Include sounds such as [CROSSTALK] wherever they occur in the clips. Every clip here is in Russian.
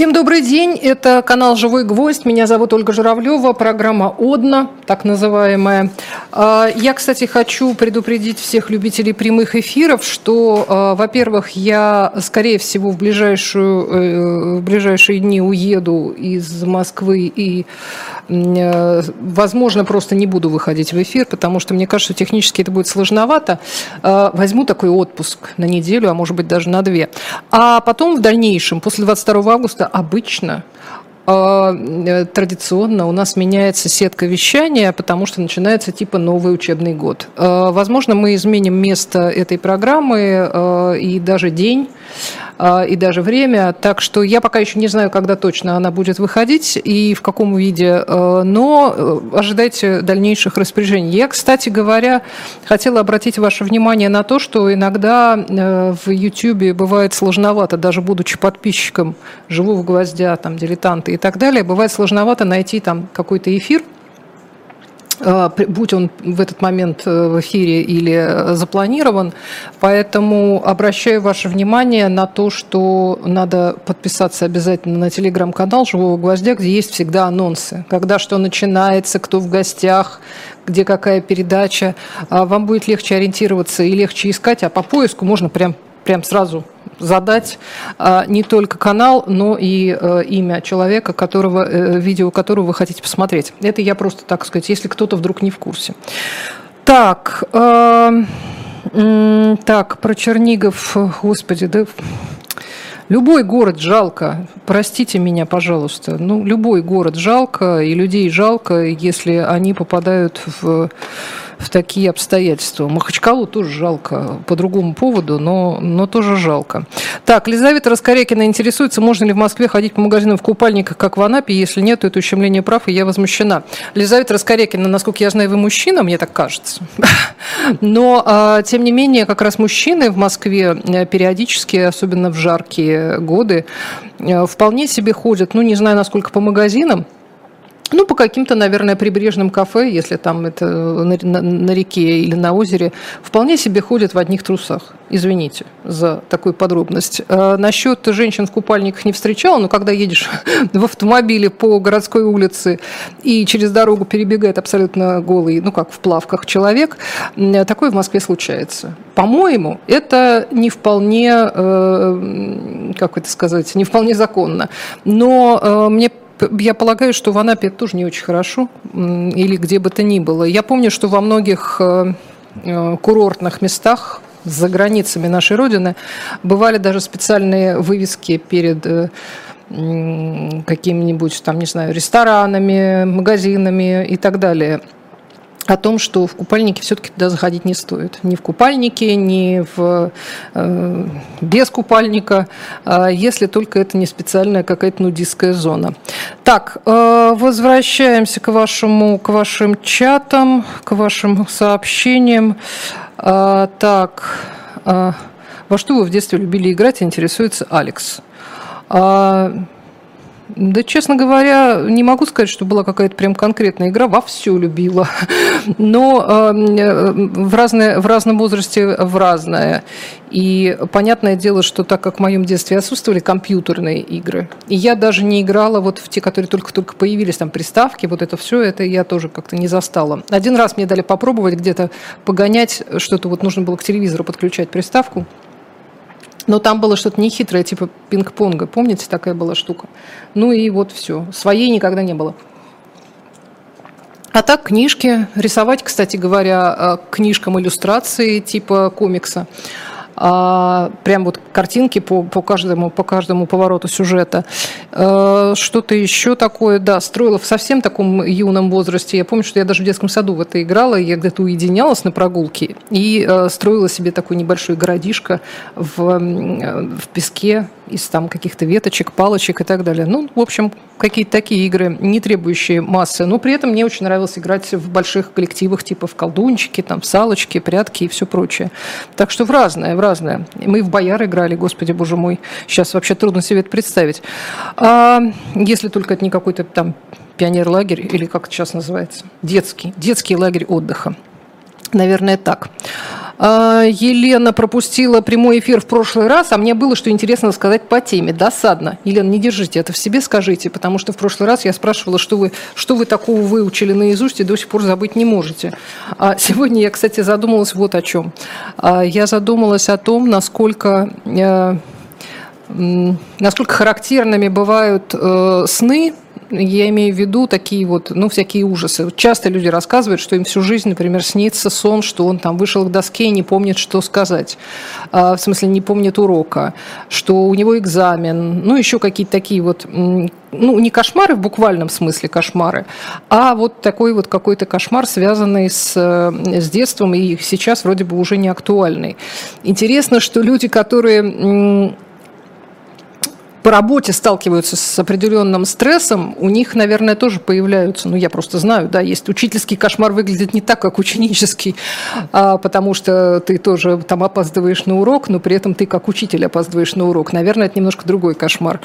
Всем добрый день. Это канал «Живой гвоздь». Меня зовут Ольга Журавлева. Программа «Одна», так называемая. А, я, кстати, хочу предупредить всех любителей прямых эфиров, что, а, во-первых, я, скорее всего, в, ближайшую, э, в ближайшие дни уеду из Москвы и, возможно, просто не буду выходить в эфир, потому что мне кажется, технически это будет сложновато. А, возьму такой отпуск на неделю, а может быть даже на две. А потом в дальнейшем, после 22 августа, обычно э, традиционно у нас меняется сетка вещания, потому что начинается типа новый учебный год. Возможно, мы изменим место этой программы и даже день. А, и даже время. Так что я пока еще не знаю, когда точно она будет выходить и в каком виде, а, но э, ожидайте дальнейших распоряжений. Я, кстати говоря, хотела обратить ваше внимание на то, что иногда э, в YouTube бывает сложновато, даже будучи подписчиком живого гвоздя, там, дилетанты и так далее, бывает сложновато найти там какой-то эфир, будь он в этот момент э, в эфире или э, запланирован. Поэтому обращаю ваше внимание на то, что надо подписаться обязательно на телеграм-канал «Живого гвоздя», где есть всегда анонсы. Когда что начинается, кто в гостях, где какая передача. А вам будет легче ориентироваться и легче искать, а по поиску можно прям прям сразу задать а, не только канал, но и а, имя человека, которого, а, видео которого вы хотите посмотреть. Это я просто, так сказать, если кто-то вдруг не в курсе. Так, э, так, про Чернигов, господи, да... Любой город жалко, простите меня, пожалуйста, ну, любой город жалко, и людей жалко, если они попадают в в такие обстоятельства. Махачкалу тоже жалко по другому поводу, но, но тоже жалко. Так, Лизавета Раскорякина интересуется, можно ли в Москве ходить по магазинам в купальниках, как в Анапе. Если нет, то это ущемление прав, и я возмущена. Лизавета Раскорякина, насколько я знаю, вы мужчина, мне так кажется. [LAUGHS] Но, а, тем не менее, как раз мужчины в Москве э, периодически, особенно в жаркие годы, э, вполне себе ходят, ну, не знаю, насколько по магазинам, ну, по каким-то, наверное, прибрежным кафе, если там это на, на, на реке или на озере, вполне себе ходят в одних трусах. Извините за такую подробность. А насчет женщин в купальниках не встречала, но когда едешь [LAUGHS] в автомобиле по городской улице и через дорогу перебегает абсолютно голый, ну как в плавках человек, такое в Москве случается. По-моему, это не вполне, э, как это сказать, не вполне законно. Но э, мне я полагаю, что в Анапе это тоже не очень хорошо, или где бы то ни было. Я помню, что во многих э, э, курортных местах за границами нашей Родины бывали даже специальные вывески перед э, какими-нибудь, там, не знаю, ресторанами, магазинами и так далее – о том, что в купальнике все-таки туда заходить не стоит. Ни в купальнике, ни в, э, без купальника, э, если только это не специальная какая-то нудистская зона. Так, э, возвращаемся к, вашему, к вашим чатам, к вашим сообщениям. Э, так, э, во что вы в детстве любили играть, интересуется Алекс. Э, да, честно говоря, не могу сказать, что была какая-то прям конкретная игра. Во все любила. [LAUGHS] Но э, в, разное, в разном возрасте в разное. И понятное дело, что так как в моем детстве отсутствовали компьютерные игры, и я даже не играла вот в те, которые только-только появились, там приставки, вот это все, это я тоже как-то не застала. Один раз мне дали попробовать где-то погонять, что-то вот нужно было к телевизору подключать приставку. Но там было что-то нехитрое, типа пинг-понга. Помните, такая была штука? Ну и вот все. Своей никогда не было. А так книжки. Рисовать, кстати говоря, э, книжкам иллюстрации типа комикса а, прям вот картинки по, по, каждому, по каждому повороту сюжета. А, что-то еще такое, да, строила в совсем таком юном возрасте. Я помню, что я даже в детском саду в это играла, я где-то уединялась на прогулке и а, строила себе такой небольшой городишко в, в песке, из там каких-то веточек, палочек и так далее. Ну, в общем, какие-то такие игры, не требующие массы. Но при этом мне очень нравилось играть в больших коллективах, типа в колдунчики, там, в салочки, прятки и все прочее. Так что в разное, в разное. Мы в бояр играли, господи, боже мой. Сейчас вообще трудно себе это представить. А, если только это не какой-то там пионер-лагерь, или как это сейчас называется, детский, детский лагерь отдыха. Наверное, так. А, Елена пропустила прямой эфир в прошлый раз, а мне было что интересно сказать по теме. Досадно. Елена, не держите это в себе, скажите, потому что в прошлый раз я спрашивала, что вы, что вы такого выучили наизусть и до сих пор забыть не можете. А сегодня я, кстати, задумалась вот о чем. А, я задумалась о том, насколько э, насколько характерными бывают э, сны я имею в виду такие вот, ну, всякие ужасы. Часто люди рассказывают, что им всю жизнь, например, снится сон, что он там вышел к доске и не помнит, что сказать. А, в смысле, не помнит урока, что у него экзамен, ну, еще какие-то такие вот, ну, не кошмары в буквальном смысле кошмары, а вот такой вот какой-то кошмар, связанный с, с детством и сейчас вроде бы уже не актуальный. Интересно, что люди, которые по работе сталкиваются с определенным стрессом, у них, наверное, тоже появляются, ну, я просто знаю, да, есть учительский кошмар выглядит не так, как ученический, а, потому что ты тоже там опаздываешь на урок, но при этом ты как учитель опаздываешь на урок. Наверное, это немножко другой кошмар.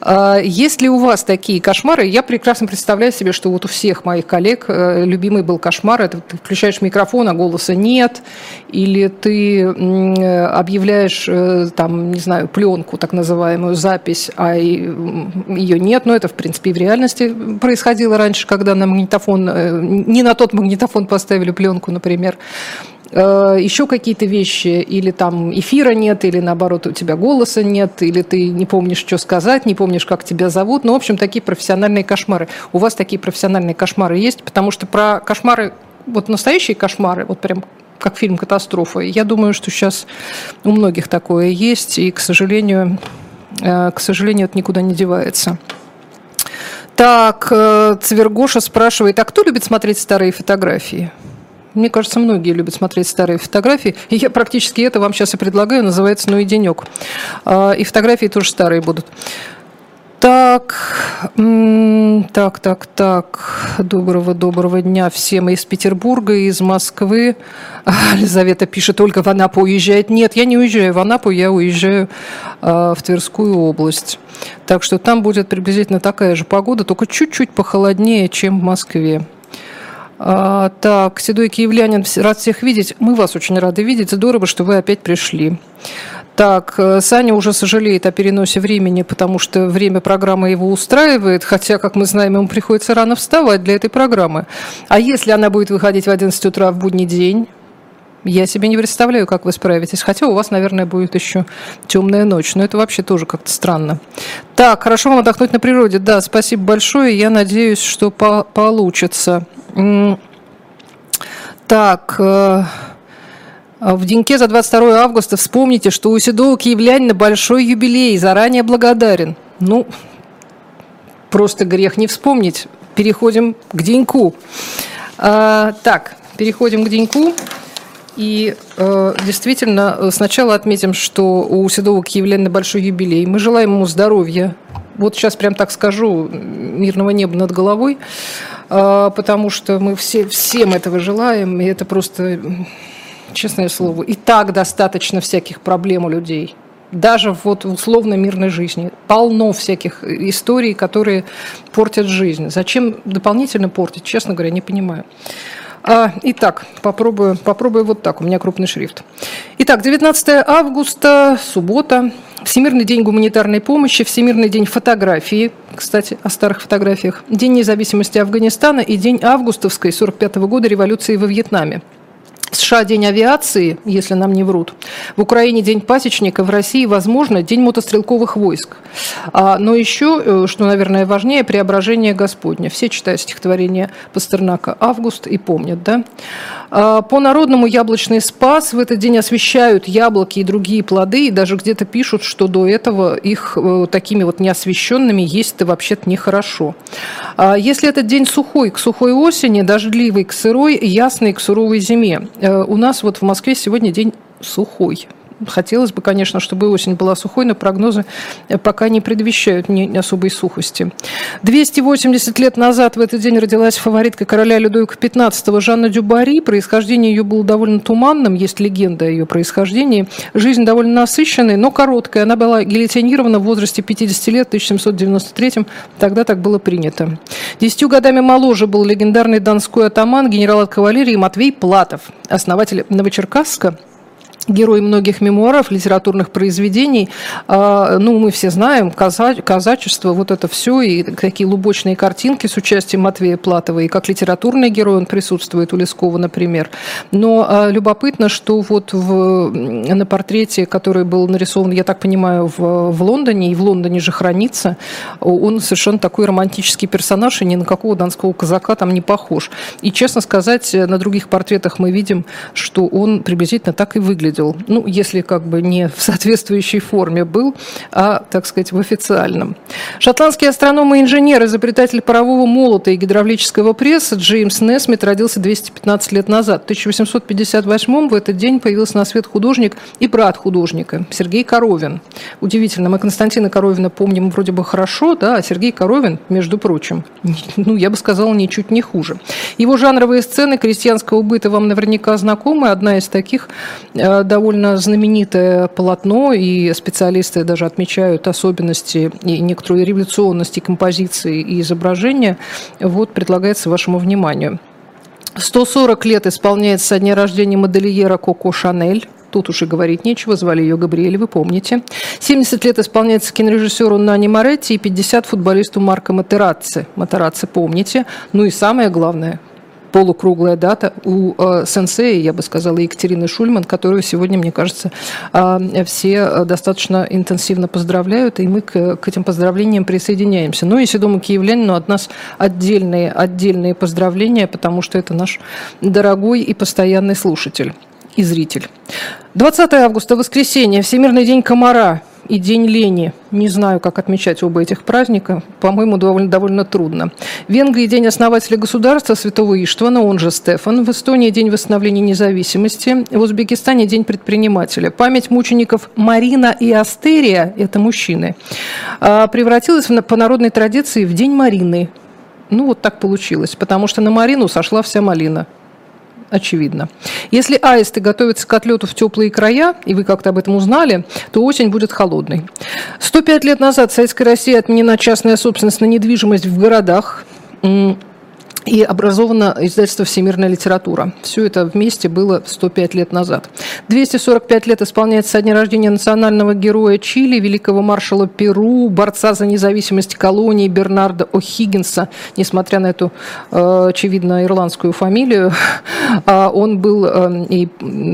А, есть ли у вас такие кошмары? Я прекрасно представляю себе, что вот у всех моих коллег э, любимый был кошмар, это ты включаешь микрофон, а голоса нет, или ты объявляешь, э, там, не знаю, пленку, так называемую, запись, а ее нет. Но это, в принципе, и в реальности происходило раньше, когда на магнитофон, э, не на тот магнитофон поставили пленку, например э, еще какие-то вещи, или там эфира нет, или наоборот у тебя голоса нет, или ты не помнишь, что сказать, не помнишь, как тебя зовут. Ну, в общем, такие профессиональные кошмары. У вас такие профессиональные кошмары есть? Потому что про кошмары, вот настоящие кошмары, вот прям как фильм «Катастрофа», я думаю, что сейчас у многих такое есть, и, к сожалению, Э, к сожалению, это никуда не девается. Так, э, Цвергоша спрашивает, а кто любит смотреть старые фотографии? Мне кажется, многие любят смотреть старые фотографии. И я практически это вам сейчас и предлагаю. Называется «Ну и денек». А, и фотографии тоже старые будут. Так, так, так, так. Доброго-доброго дня всем из Петербурга, из Москвы. [LAUGHS] Елизавета пишет, только в Анапу уезжает. Нет, я не уезжаю в Анапу, я уезжаю э, в Тверскую область. Так что там будет приблизительно такая же погода, только чуть-чуть похолоднее, чем в Москве. А, так, седой киевлянин, рад всех видеть. Мы вас очень рады видеть. Здорово, что вы опять пришли. Так, э, Саня уже сожалеет о переносе времени, потому что время программы его устраивает, хотя, как мы знаем, ему приходится рано вставать для этой программы. А если она будет выходить в 11 утра в будний день? Я себе не представляю, как вы справитесь. Хотя у вас, наверное, будет еще темная ночь. Но это вообще тоже как-то странно. Так, хорошо вам отдохнуть на природе. Да, спасибо большое. Я надеюсь, что по получится. Так, э, в деньке за 22 августа вспомните, что у седого киевлянина большой юбилей, заранее благодарен. Ну, просто грех не вспомнить. Переходим к деньку. А, так, переходим к деньку. И э, действительно, сначала отметим, что у седого киевлянина большой юбилей. Мы желаем ему здоровья. Вот сейчас прям так скажу, мирного неба над головой, э, потому что мы все, всем этого желаем, и это просто честное слово. И так достаточно всяких проблем у людей. Даже вот в условно мирной жизни. Полно всяких историй, которые портят жизнь. Зачем дополнительно портить, честно говоря, не понимаю. А, итак, попробую, попробую вот так, у меня крупный шрифт. Итак, 19 августа, суббота, Всемирный день гуманитарной помощи, Всемирный день фотографии, кстати, о старых фотографиях, День независимости Афганистана и День августовской 45 -го года революции во Вьетнаме. США День авиации, если нам не врут. В Украине День пасечника, в России, возможно, День мотострелковых войск. А, но еще, э, что, наверное, важнее, преображение Господня. Все читают стихотворение Пастернака «Август» и помнят, да? А, по народному яблочный спас в этот день освещают яблоки и другие плоды, и даже где-то пишут, что до этого их э, такими вот неосвещенными есть-то вообще-то нехорошо. А, если этот день сухой, к сухой осени, дождливый к сырой, ясный к суровой зиме, у нас вот в Москве сегодня день сухой. Хотелось бы, конечно, чтобы осень была сухой, но прогнозы э, пока не предвещают ни особой сухости. 280 лет назад в этот день родилась фаворитка короля Людовика XV Жанна Дюбари. Происхождение ее было довольно туманным, есть легенда о ее происхождении. Жизнь довольно насыщенная, но короткая. Она была гильотинирована в возрасте 50 лет, в 1793 Тогда так было принято. Десятью годами моложе был легендарный донской атаман, генерал от кавалерии Матвей Платов, основатель Новочеркасска – герой многих мемуаров, литературных произведений. А, ну, мы все знаем, каза казачество, вот это все, и такие лубочные картинки с участием Матвея Платова, и как литературный герой он присутствует у Лескова, например. Но а, любопытно, что вот в, на портрете, который был нарисован, я так понимаю, в, в Лондоне, и в Лондоне же хранится, он совершенно такой романтический персонаж, и ни на какого донского казака там не похож. И, честно сказать, на других портретах мы видим, что он приблизительно так и выглядит выглядел, ну, если как бы не в соответствующей форме был, а, так сказать, в официальном. Шотландский астроном и инженер, изобретатель парового молота и гидравлического пресса Джеймс Несмит родился 215 лет назад. В 1858 в этот день появился на свет художник и брат художника Сергей Коровин. Удивительно, мы Константина Коровина помним вроде бы хорошо, да, а Сергей Коровин, между прочим, [LAUGHS] ну, я бы сказала, ничуть не хуже. Его жанровые сцены крестьянского быта вам наверняка знакомы. Одна из таких э, довольно знаменитое полотно, и специалисты даже отмечают особенности и некоторую революционность и композиции и изображения, вот предлагается вашему вниманию. 140 лет исполняется со дня рождения модельера Коко Шанель. Тут уже говорить нечего, звали ее Габриэль, вы помните. 70 лет исполняется кинорежиссеру Нани Моретти и 50 футболисту Марко Матерацци. Матерацци помните. Ну и самое главное, полукруглая дата у э, сенсея, я бы сказала, Екатерины Шульман, которую сегодня, мне кажется, э, все достаточно интенсивно поздравляют, и мы к, к этим поздравлениям присоединяемся. Ну и Седому Киевлянину от нас отдельные, отдельные поздравления, потому что это наш дорогой и постоянный слушатель и зритель. 20 августа, воскресенье, Всемирный день комара – и День лени. Не знаю, как отмечать оба этих праздника. По-моему, довольно, довольно трудно. В Венгрии День основателя государства Святого Иштвана, он же Стефан. В Эстонии День восстановления независимости. В Узбекистане День предпринимателя. Память мучеников Марина и Астерия, это мужчины, а, превратилась по народной традиции в День Марины. Ну, вот так получилось, потому что на Марину сошла вся малина очевидно. Если аисты готовятся к отлету в теплые края, и вы как-то об этом узнали, то осень будет холодной. 105 лет назад в Советской России отменена частная собственность на недвижимость в городах и образовано издательство «Всемирная литература». Все это вместе было 105 лет назад. 245 лет исполняется со дня рождения национального героя Чили, великого маршала Перу, борца за независимость колонии Бернарда О'Хиггинса. Несмотря на эту, э, очевидно, ирландскую фамилию, [LAUGHS] а он был э, и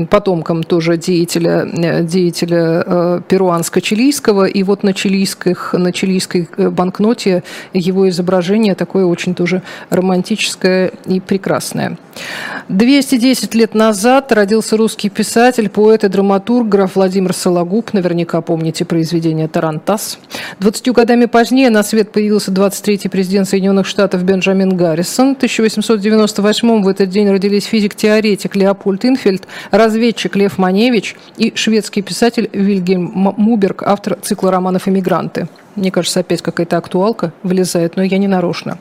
потомком тоже деятеля, э, деятеля перуанско-чилийского. И вот на, чилийских, на чилийской банкноте его изображение такое очень тоже романтичное романтическое и прекрасное. 210 лет назад родился русский писатель, поэт и драматург граф Владимир Сологуб. Наверняка помните произведение «Тарантас». 20 годами позднее на свет появился 23-й президент Соединенных Штатов Бенджамин Гаррисон. В 1898 в этот день родились физик-теоретик Леопольд Инфельд, разведчик Лев Маневич и шведский писатель Вильгельм Муберг, автор цикла романов «Эмигранты». Мне кажется, опять какая-то актуалка вылезает, но я не нарочно.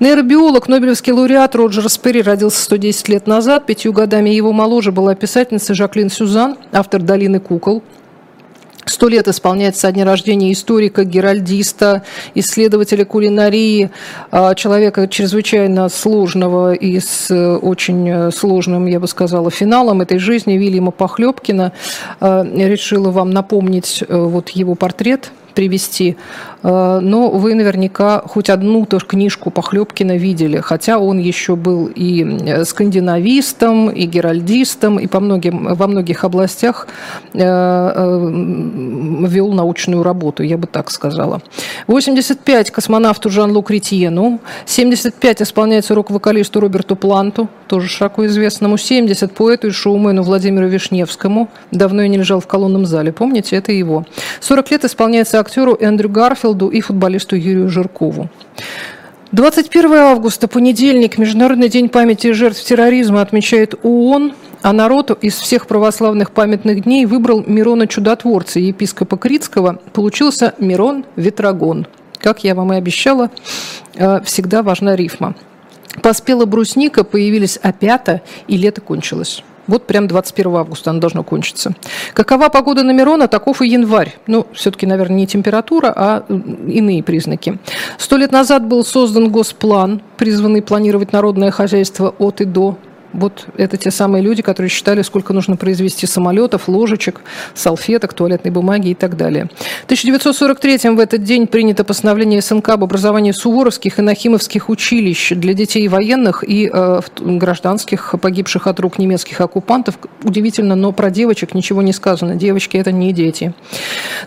Нейробиолог, Нобелевский лауреат Роджер Сперри родился 110 лет назад. Пятью годами его моложе была писательница Жаклин Сюзан, автор «Долины кукол». Сто лет исполняется со дня рождения историка, геральдиста, исследователя кулинарии, а, человека чрезвычайно сложного и с э, очень э, сложным, я бы сказала, финалом этой жизни Вильяма Похлебкина. А, решила вам напомнить э, вот его портрет – привести. Э, но вы наверняка хоть одну тоже книжку Похлебкина видели, хотя он еще был и э, скандинавистом, и геральдистом, и по многим, во многих областях э, вел научную работу, я бы так сказала. 85 космонавту Жан-Лу Кретьену, 75 исполняется рок-вокалисту Роберту Планту, тоже широко известному, 70 поэту и шоумену Владимиру Вишневскому, давно я не лежал в колонном зале, помните, это его. 40 лет исполняется актеру Эндрю Гарфилду и футболисту Юрию Жиркову. 21 августа, понедельник, Международный день памяти жертв терроризма отмечает ООН, а народ из всех православных памятных дней выбрал Мирона Чудотворца, епископа Критского. Получился Мирон Ветрогон. Как я вам и обещала, э, всегда важна рифма. Поспела брусника, появились опята, и лето кончилось. Вот прям 21 августа оно должно кончиться. Какова погода на Мирона, таков и январь. Ну, все-таки, наверное, не температура, а иные признаки. Сто лет назад был создан госплан, призванный планировать народное хозяйство от и до Вот это те самые люди, которые считали, сколько нужно произвести самолетов, ложечек, салфеток, туалетной бумаги и так далее. В 1943 в этот день принято постановление СНК об образовании суворовских и нахимовских училищ для детей военных и э, гражданских, погибших от рук немецких оккупантов. Удивительно, но про девочек ничего не сказано. Девочки – это не дети.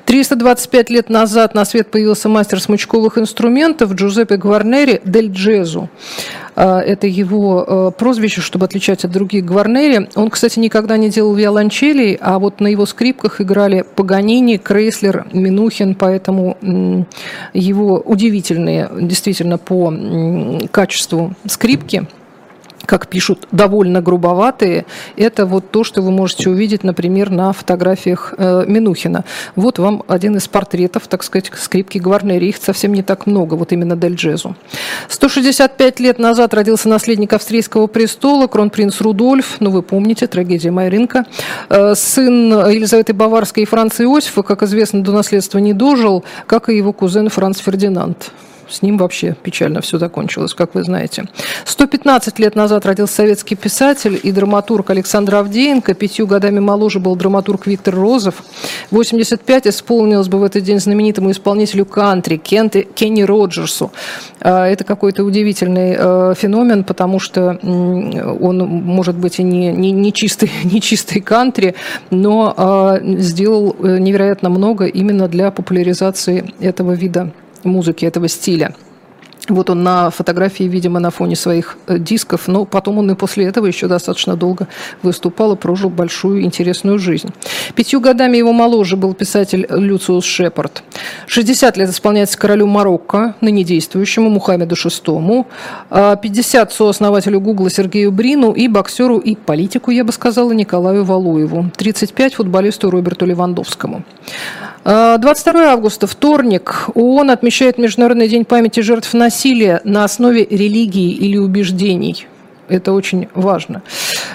325 лет назад на свет появился мастер смычковых инструментов Джузеппе Гварнери «Дель Джезу». А, это его э, прозвище, чтобы отличать от других Гварнери. Он, кстати, никогда не делал виолончелей, а вот на его скрипках играли Паганини, Крейслер, Минухин, поэтому его удивительные, действительно, по качеству скрипки – как пишут, довольно грубоватые, это вот то, что вы можете увидеть, например, на фотографиях э, Минухина. Вот вам один из портретов, так сказать, скрипки Гварнери. Их совсем не так много, вот именно Дель Джезу. 165 лет назад родился наследник австрийского престола, кронпринц Рудольф, ну вы помните, трагедия Майринка. Э, сын Елизаветы Баварской и Франца Иосифа, как известно, до наследства не дожил, как и его кузен Франц Фердинанд. С ним вообще печально все закончилось, как вы знаете. 115 лет назад родился советский писатель и драматург Александр Авдеенко. Пятью годами моложе был драматург Виктор Розов. 85 исполнилось бы в этот день знаменитому исполнителю кантри Кенти, Кенни Роджерсу. А, это какой-то удивительный э, феномен, потому что он, может быть, и не, не, не, чистый, [LAUGHS] не чистый кантри, но а, сделал э, невероятно много именно для популяризации этого вида музыки, этого стиля. Вот он на фотографии, видимо, на фоне своих э, дисков, но потом он и после этого еще достаточно долго выступал и прожил большую интересную жизнь. Пятью годами его моложе был писатель Люциус Шепард. 60 лет исполняется королю Марокко, ныне действующему Мухаммеду VI. 50 сооснователю Гугла Сергею Брину и боксеру и политику, я бы сказала, Николаю Валуеву. 35 футболисту Роберту Левандовскому. 22 августа, вторник, ООН отмечает Международный день памяти жертв насилия на основе религии или убеждений. Это очень важно.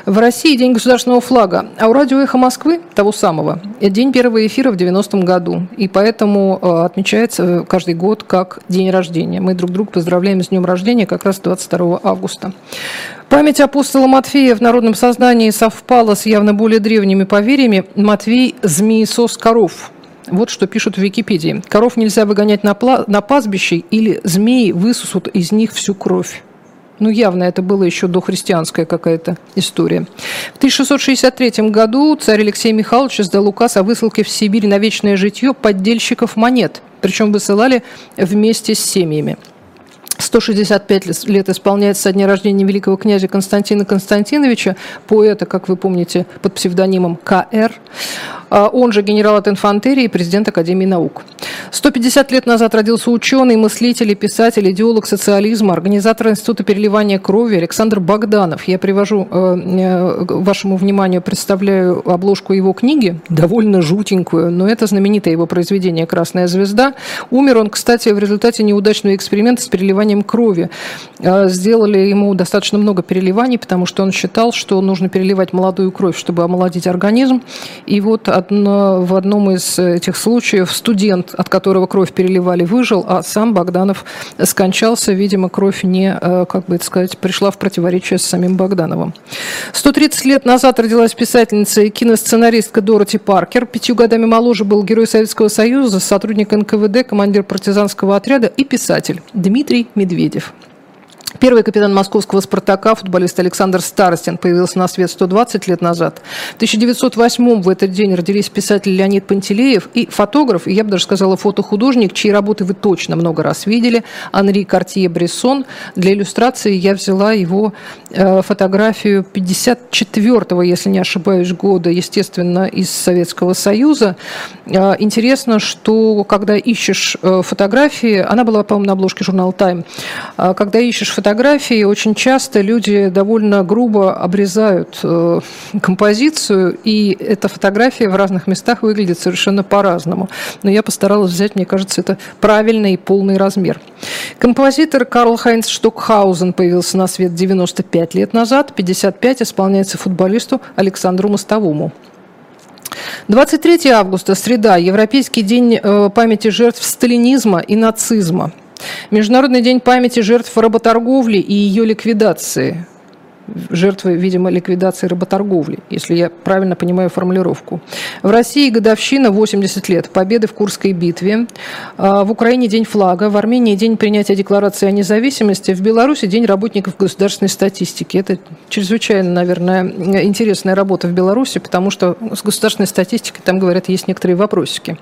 В России день государственного флага, а у радио «Эхо Москвы» того самого. День первого эфира в 90-м году. И поэтому э, отмечается каждый год как день рождения. Мы друг друга поздравляем с днем рождения как раз 22 августа. Память апостола Матфея в народном сознании совпала с явно более древними поверьями. Матвей – змеесос коров – вот что пишут в Википедии. Коров нельзя выгонять на, пла- на пастбище, или змеи высосут из них всю кровь. Ну, явно это было еще дохристианская какая-то история. В 1663 году царь Алексей Михайлович издал указ о высылке в Сибирь на вечное житье поддельщиков монет. Причем высылали вместе с семьями. 165 лет исполняется со дня рождения великого князя Константина Константиновича, поэта, как вы помните, под псевдонимом К.Р., а он же генерал от инфантерии и президент Академии наук. 150 лет назад родился ученый, мыслитель, писатель, идеолог социализма, организатор Института переливания крови Александр Богданов. Я привожу э, э, вашему вниманию, представляю обложку его книги, довольно жутенькую, но это знаменитое его произведение «Красная звезда». Умер он, кстати, в результате неудачного эксперимента с переливанием крови. А, сделали ему достаточно много переливаний, потому что он считал, что нужно переливать молодую кровь, чтобы омолодить организм. И вот одно, в одном из этих случаев студент, от которого кровь переливали, выжил, а сам Богданов скончался. Видимо, кровь не, э, как бы это сказать, пришла в противоречие с самим Богдановым. 130 лет назад родилась писательница и киносценаристка Дороти Паркер. Пятью годами моложе был герой Советского Союза, сотрудник НКВД, командир партизанского отряда и писатель Дмитрий Медведев. Первый капитан московского «Спартака», футболист Александр Старостин, появился на свет 120 лет назад. В 1908 в этот день родились писатель Леонид Пантелеев и фотограф, и я бы даже сказала фотохудожник, чьи работы вы точно много раз видели, Анри Картье-Брессон. Для иллюстрации я взяла его э, фотографию 54-го, если не ошибаюсь, года, естественно, из Советского Союза. Э, интересно, что когда ищешь э, фотографии, она была, по-моему, на обложке журнала «Тайм», когда ищешь фотографии очень часто люди довольно грубо обрезают э, композицию, и эта фотография в разных местах выглядит совершенно по-разному. Но я постаралась взять, мне кажется, это правильный и полный размер. Композитор Карл Хайнц Штокхаузен появился на свет 95 лет назад, 55 исполняется футболисту Александру Мостовому. 23 августа, среда, Европейский день э, памяти жертв сталинизма и нацизма. Международный день памяти жертв работорговли и ее ликвидации. Жертвы, видимо, ликвидации работорговли, если я правильно понимаю формулировку. В России годовщина 80 лет победы в Курской битве. А, в Украине день флага, в Армении день принятия декларации о независимости, в Беларуси день работников государственной статистики. Это чрезвычайно, наверное, интересная работа в Беларуси, потому что с государственной статистикой там, говорят, есть некоторые вопросики.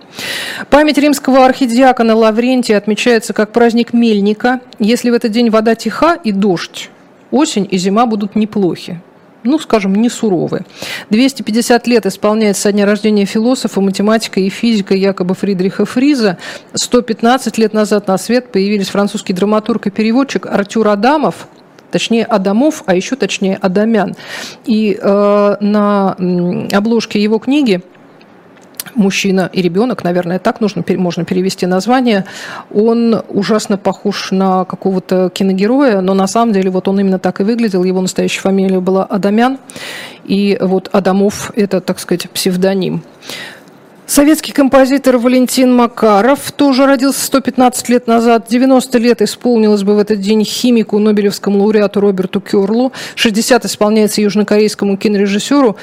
Память римского архидиакона Лаврентия отмечается как праздник мельника. Если в этот день вода тиха и дождь, осень и зима будут неплохи ну, скажем, не суровы. 250 лет исполняется со дня рождения философа, математика и физика якобы Фридриха Фриза. 115 лет назад на свет появились французский драматург и переводчик Артюр Адамов, точнее Адамов, а еще точнее Адамян. И э, на обложке его книги мужчина и ребенок, наверное, так нужно, можно перевести название, он ужасно похож на какого-то киногероя, но на самом деле вот он именно так и выглядел, его настоящая фамилия была Адамян, и вот Адамов – это, так сказать, псевдоним. Советский композитор Валентин Макаров тоже родился 115 лет назад. 90 лет исполнилось бы в этот день химику, Нобелевскому лауреату Роберту Керлу. 60 исполняется южнокорейскому кинорежиссеру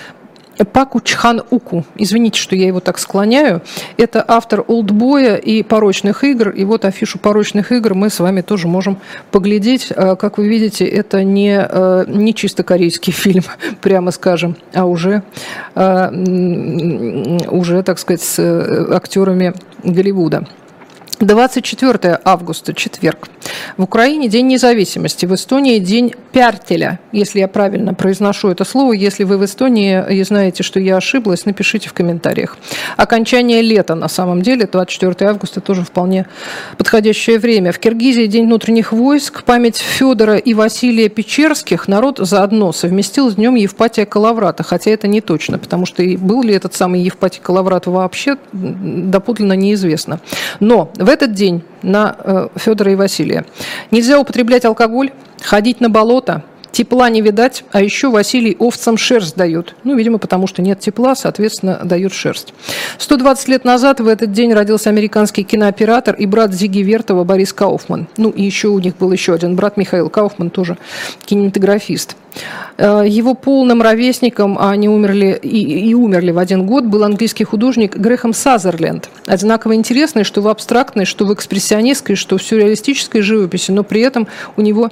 Паку Чхан Уку, извините, что я его так склоняю, это автор «Олдбоя» и «Порочных игр», и вот афишу «Порочных игр» мы с вами тоже можем поглядеть. А, как вы видите, это не, э, не чисто корейский [LAUGHS] фильм, прямо скажем, а уже, а, уже так сказать, с э, актерами Голливуда. 24 августа, четверг. В Украине День независимости, в Эстонии День Пяртеля, если я правильно произношу это слово. Если вы в Эстонии и знаете, что я ошиблась, напишите в комментариях. Окончание лета, на самом деле, 24 августа тоже вполне подходящее время. В Киргизии День внутренних войск, память Федора и Василия Печерских народ заодно совместил с днем Евпатия Калаврата, хотя это не точно, потому что и был ли этот самый Евпатий Калаврат вообще доподлинно неизвестно. Но в этот день на э, Федора и Василия нельзя употреблять алкоголь, ходить на болото, тепла не видать, а еще Василий овцам шерсть дает. Ну, видимо, потому что нет тепла, соответственно, дают шерсть. 120 лет назад в этот день родился американский кинооператор и брат Зиги Вертова Борис Кауфман. Ну, и еще у них был еще один брат Михаил Кауфман, тоже кинематографист. Э, его полным ровесником, а они умерли и, и умерли в один год, был английский художник Грэхэм Сазерленд. Одинаково интересный, что в абстрактной, что в экспрессионистской, что в сюрреалистической живописи, но при этом у него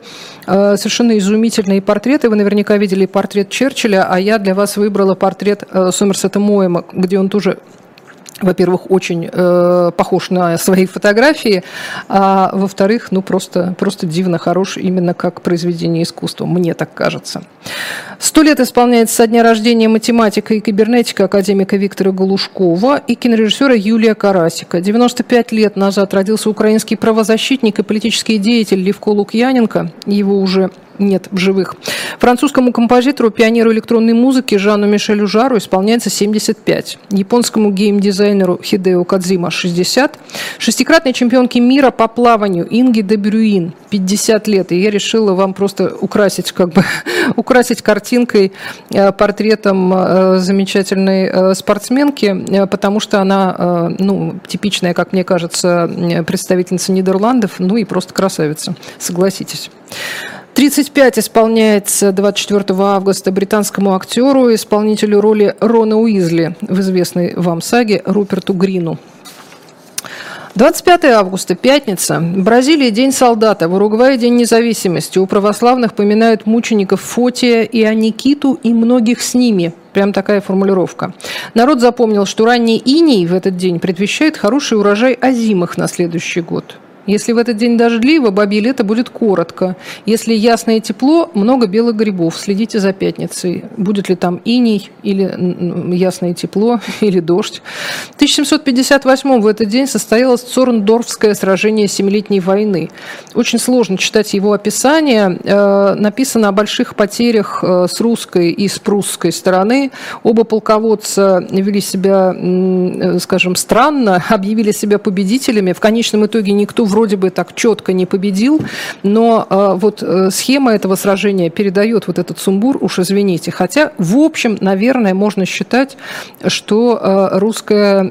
э, совершенно изумительные портреты. Вы наверняка видели портрет Черчилля, а я для вас выбрала портрет э, Сомерсета Моэма, где он тоже во-первых, очень э, похож на свои фотографии, а во-вторых, ну просто, просто дивно хорош именно как произведение искусства, мне так кажется. Сто лет исполняется со дня рождения математика и кибернетика академика Виктора Галушкова и кинорежиссера Юлия Карасика. 95 лет назад родился украинский правозащитник и политический деятель Левко Лукьяненко, его уже нет в живых. Французскому композитору, пионеру электронной музыки Жанну Мишелю Жару исполняется 75. Японскому геймдизайнеру Хидео Кадзима 60. Шестикратной чемпионке мира по плаванию Инги Дебрюин 50 лет. И я решила вам просто украсить, как бы, [LAUGHS] украсить картинкой, э, портретом э, замечательной э, спортсменки, потому что она, ну, типичная, как мне кажется, представительница Нидерландов, ну и просто красавица, согласитесь. 35 исполняется 24 августа британскому актеру, исполнителю роли Рона Уизли в известной вам саге Руперту Грину. 25 августа, пятница. Бразилия – День солдата. В Уругвае – День независимости. У православных поминают мучеников Фотия и Аникиту и многих с ними. Прям такая формулировка. Народ запомнил, что ранний иней в этот день предвещает хороший урожай озимых на следующий год. Если в этот день дождливо, бабье лето будет коротко. Если ясное тепло, много белых грибов. Следите за пятницей. Будет ли там иней, или ясное тепло, [LAUGHS] или дождь. В 1758 в этот день состоялось Цорндорфское сражение Семилетней войны. Очень сложно читать его описание. Э, написано о больших потерях э, с русской и с прусской стороны. Оба полководца вели себя, э, скажем, странно, [LAUGHS] объявили себя победителями. В конечном итоге никто вроде бы так четко не победил, но э, вот э, схема этого сражения передает вот этот сумбур, уж извините. Хотя, в общем, наверное, можно считать, что э, русское,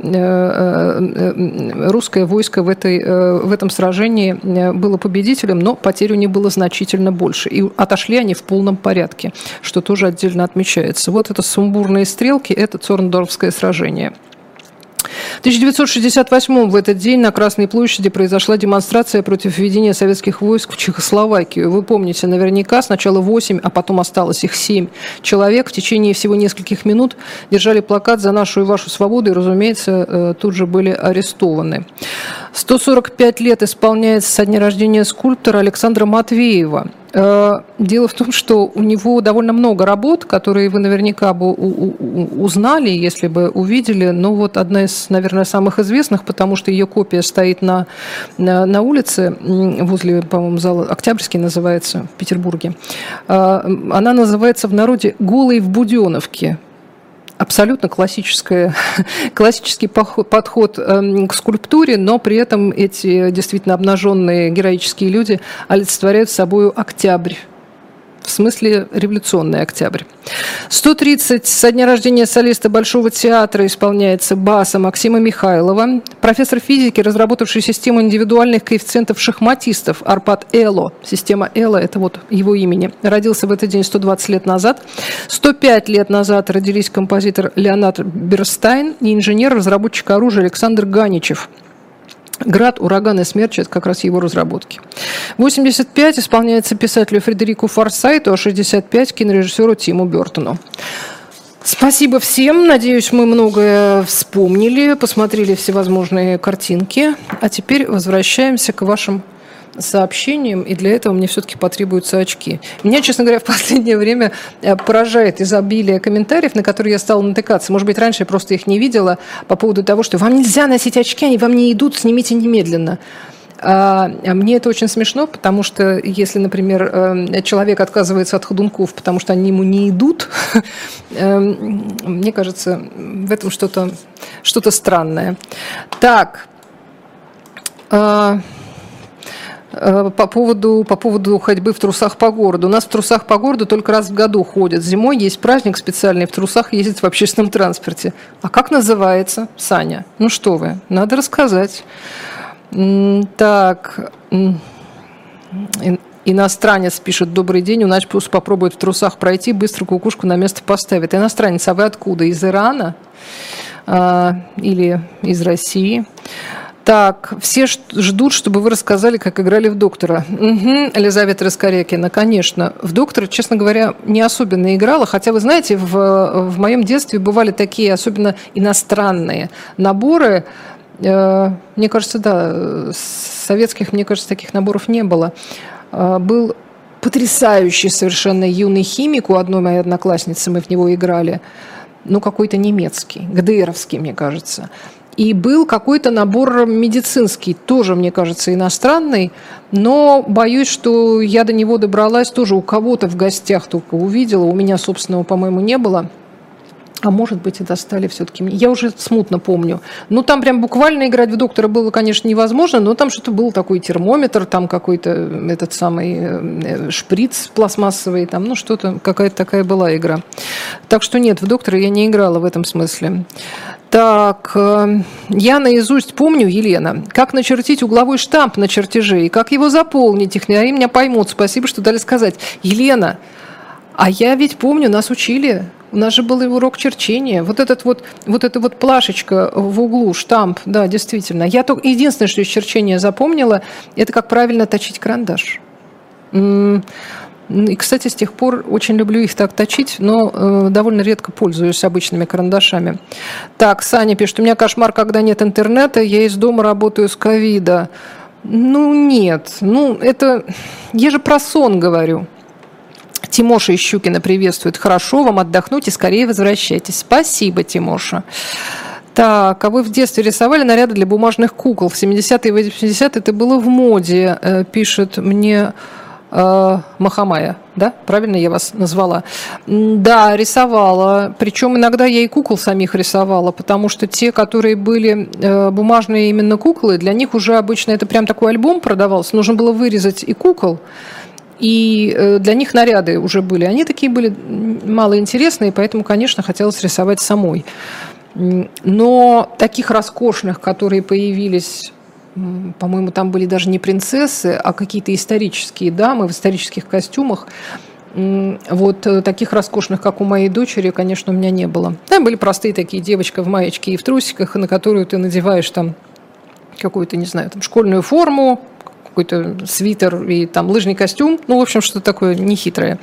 русское войско в, этой, в этом сражении было победителем, но потерь у них было значительно больше. И отошли они в полном порядке, что тоже отдельно отмечается. Вот это сумбурные стрелки, это Цорндорфское сражение. В 1968 в этот день на Красной площади произошла демонстрация против введения советских войск в Чехословакию. Вы помните наверняка, сначала 8, а потом осталось их 7 человек. В течение всего нескольких минут держали плакат «За нашу и вашу свободу» и, разумеется, э, тут же были арестованы. 145 лет исполняется со дня рождения скульптора Александра Матвеева. Э, дело в том, что у него довольно много работ, которые вы наверняка бы узнали, если бы увидели. Но вот одна из, наверное, самых известных, потому что ее копия стоит на, на, улице возле, по-моему, зала Октябрьский называется в Петербурге. Э, она называется в народе «Голый в Буденовке» абсолютно классическое, [LAUGHS] классический подход эм, к скульптуре, но при этом эти действительно обнаженные героические люди олицетворяют собой октябрь в смысле революционный октябрь. 130 со дня рождения солиста Большого театра исполняется баса Максима Михайлова. Профессор физики, разработавший систему индивидуальных коэффициентов шахматистов Арпад Эло. Система Эло – это вот его имени. Родился в этот день 120 лет назад. 105 лет назад родились композитор Леонард Берстайн и инженер-разработчик оружия Александр Ганичев – Град, ураган и смерч – это как раз его разработки. 85 исполняется писателю Фредерику Форсайту, а 65 – кинорежиссеру Тиму Бертону. Спасибо всем. Надеюсь, мы многое вспомнили, посмотрели всевозможные картинки. А теперь возвращаемся к вашим сообщениям, и для этого мне все-таки потребуются очки. Меня, честно говоря, в последнее время э, поражает изобилие комментариев, на которые я стала натыкаться. Может быть, раньше я просто их не видела по поводу того, что вам нельзя носить очки, они вам не идут, снимите немедленно. А, а мне это очень смешно, потому что если, например, э, человек отказывается от ходунков, потому что они ему не идут, [LAUGHS] э, мне кажется, в этом что-то что странное. Так. Э, по поводу, по поводу ходьбы в трусах по городу. У нас в трусах по городу только раз в году ходят. Зимой есть праздник специальный, в трусах ездят в общественном транспорте. А как называется, Саня? Ну что вы, надо рассказать. Так, Иностранец пишет, добрый день, у нас пусть попробует в трусах пройти, быстро кукушку на место поставит. Иностранец, а вы откуда? Из Ирана а, или из России? Так, все ждут, чтобы вы рассказали, как играли в доктора. Угу, Елизавета Раскорякина, конечно. В доктора, честно говоря, не особенно играла, хотя, вы знаете, в, в моем детстве бывали такие, особенно иностранные наборы. Э, мне кажется, да, советских, мне кажется, таких наборов не было. Э, был потрясающий совершенно юный химик у одной моей одноклассницы, мы в него играли. Ну, какой-то немецкий, ГДРовский, мне кажется. И был какой-то набор медицинский, тоже, мне кажется, иностранный, но боюсь, что я до него добралась тоже у кого-то в гостях только увидела. У меня собственного, по-моему, не было. А может быть, и достали все-таки. Я уже смутно помню. Ну, там прям буквально играть в доктора было, конечно, невозможно, но там что-то был такой термометр, там какой-то этот самый э, шприц пластмассовый, там, ну, что-то, какая-то такая была игра. Так что нет, в доктора я не играла в этом смысле. Так, э, я наизусть помню, Елена, как начертить угловой штамп на чертеже и как его заполнить. Технари меня поймут. Спасибо, что дали сказать. Елена, а я ведь помню, нас учили. У нас же был урок черчения. Вот этот вот, вот эта вот плашечка в углу, штамп, да, действительно. Я только единственное, что из черчения запомнила, это как правильно точить карандаш. И, кстати, с тех пор очень люблю их так точить, но э, довольно редко пользуюсь обычными карандашами. Так, Саня пишет, у меня кошмар, когда нет интернета, я из дома работаю с ковида. Ну, нет. Ну, это... Я же про сон говорю. Тимоша из Щукина приветствует. Хорошо вам отдохнуть и скорее возвращайтесь. Спасибо, Тимоша. Так, а вы в детстве рисовали наряды для бумажных кукол? В 70-е и 80-е это было в моде, э, пишет мне э, Махамая, да? Правильно я вас назвала? Да, рисовала. Причем иногда я и кукол самих рисовала, потому что те, которые были э, бумажные именно куклы, для них уже обычно это прям такой альбом продавался. Нужно было вырезать и кукол, и э, для них наряды уже были. Они такие были малоинтересные, поэтому, конечно, хотелось рисовать самой. Но таких роскошных, которые появились по-моему, там были даже не принцессы, а какие-то исторические дамы в исторических костюмах. Вот э, таких роскошных, как у моей дочери, конечно, у меня не было. Там были простые такие девочка в маечке и в трусиках, на которую ты надеваешь там какую-то, не знаю, там школьную форму, какой-то свитер и там лыжный костюм. Ну, в общем, что-то такое нехитрое.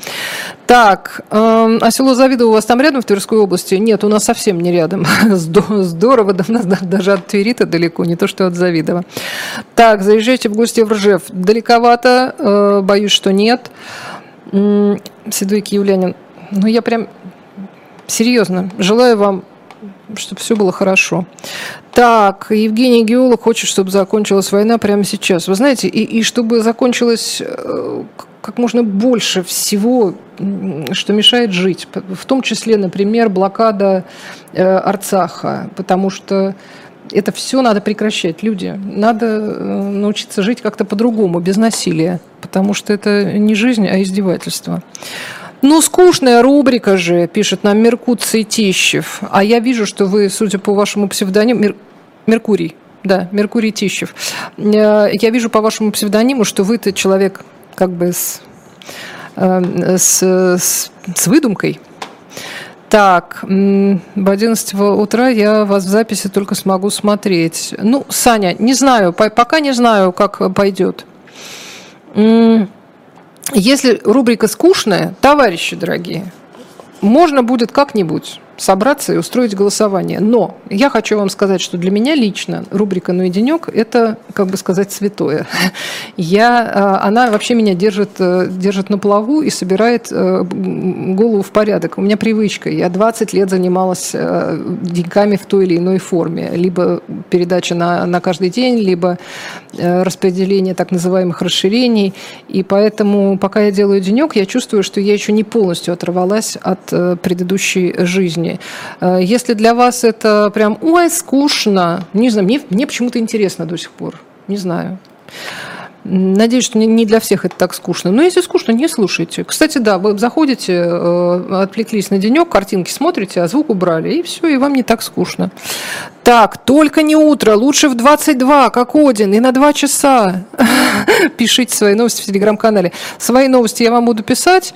Так, э, а село Завидово у вас там рядом в Тверской области? Нет, у нас совсем не рядом. [LAUGHS] Здорово, да, нас даже от Твери-то далеко, не то что от Завидова. Так, заезжайте в гости в Ржев. Далековато, э, боюсь, что нет. Седой киевлянин. Ну, я прям серьезно желаю вам чтобы все было хорошо. Так, Евгений Геолог хочет, чтобы закончилась война прямо сейчас. Вы знаете, и, и чтобы закончилась э, как можно больше всего, что мешает жить. В том числе, например, блокада э, Арцаха, потому что это все надо прекращать, люди. Надо э, научиться жить как-то по-другому, без насилия, потому что это не жизнь, а издевательство. Ну, скучная рубрика же, пишет нам Меркуций Тищев. А я вижу, что вы, судя по вашему псевдониму. Меркурий, да, Меркурий Тищев. Э, я вижу по вашему псевдониму, что вы-то человек как бы с, э, с, с, с выдумкой. Так, в 11 утра я вас в записи только смогу смотреть. Ну, Саня, не знаю, пока не знаю, как пойдет. Если рубрика скучная, товарищи дорогие, можно будет как-нибудь собраться и устроить голосование. Но я хочу вам сказать, что для меня лично рубрика «Ну и денек» – это, как бы сказать, святое. Я, э, она вообще меня держит, э, держит на плаву и собирает э, голову в порядок. У меня привычка. Я 20 лет занималась деньками в той или иной форме. Либо передача на, на каждый день, либо распределение так называемых расширений. И поэтому, пока я делаю денек, я чувствую, что я еще не полностью оторвалась от предыдущей жизни жизни. Э, если для вас это прям, ой, скучно, не знаю, мне, мне почему-то интересно до сих пор, не знаю. Надеюсь, что не для всех это так скучно. Но если скучно, не слушайте. Кстати, да, вы заходите, э, отвлеклись на денек, картинки смотрите, а звук убрали, и все, и вам не так скучно. Так, только не утро, лучше в 22, как Один, и на 2 часа. [LAUGHS] Пишите свои новости в телеграм-канале. Свои новости я вам буду писать,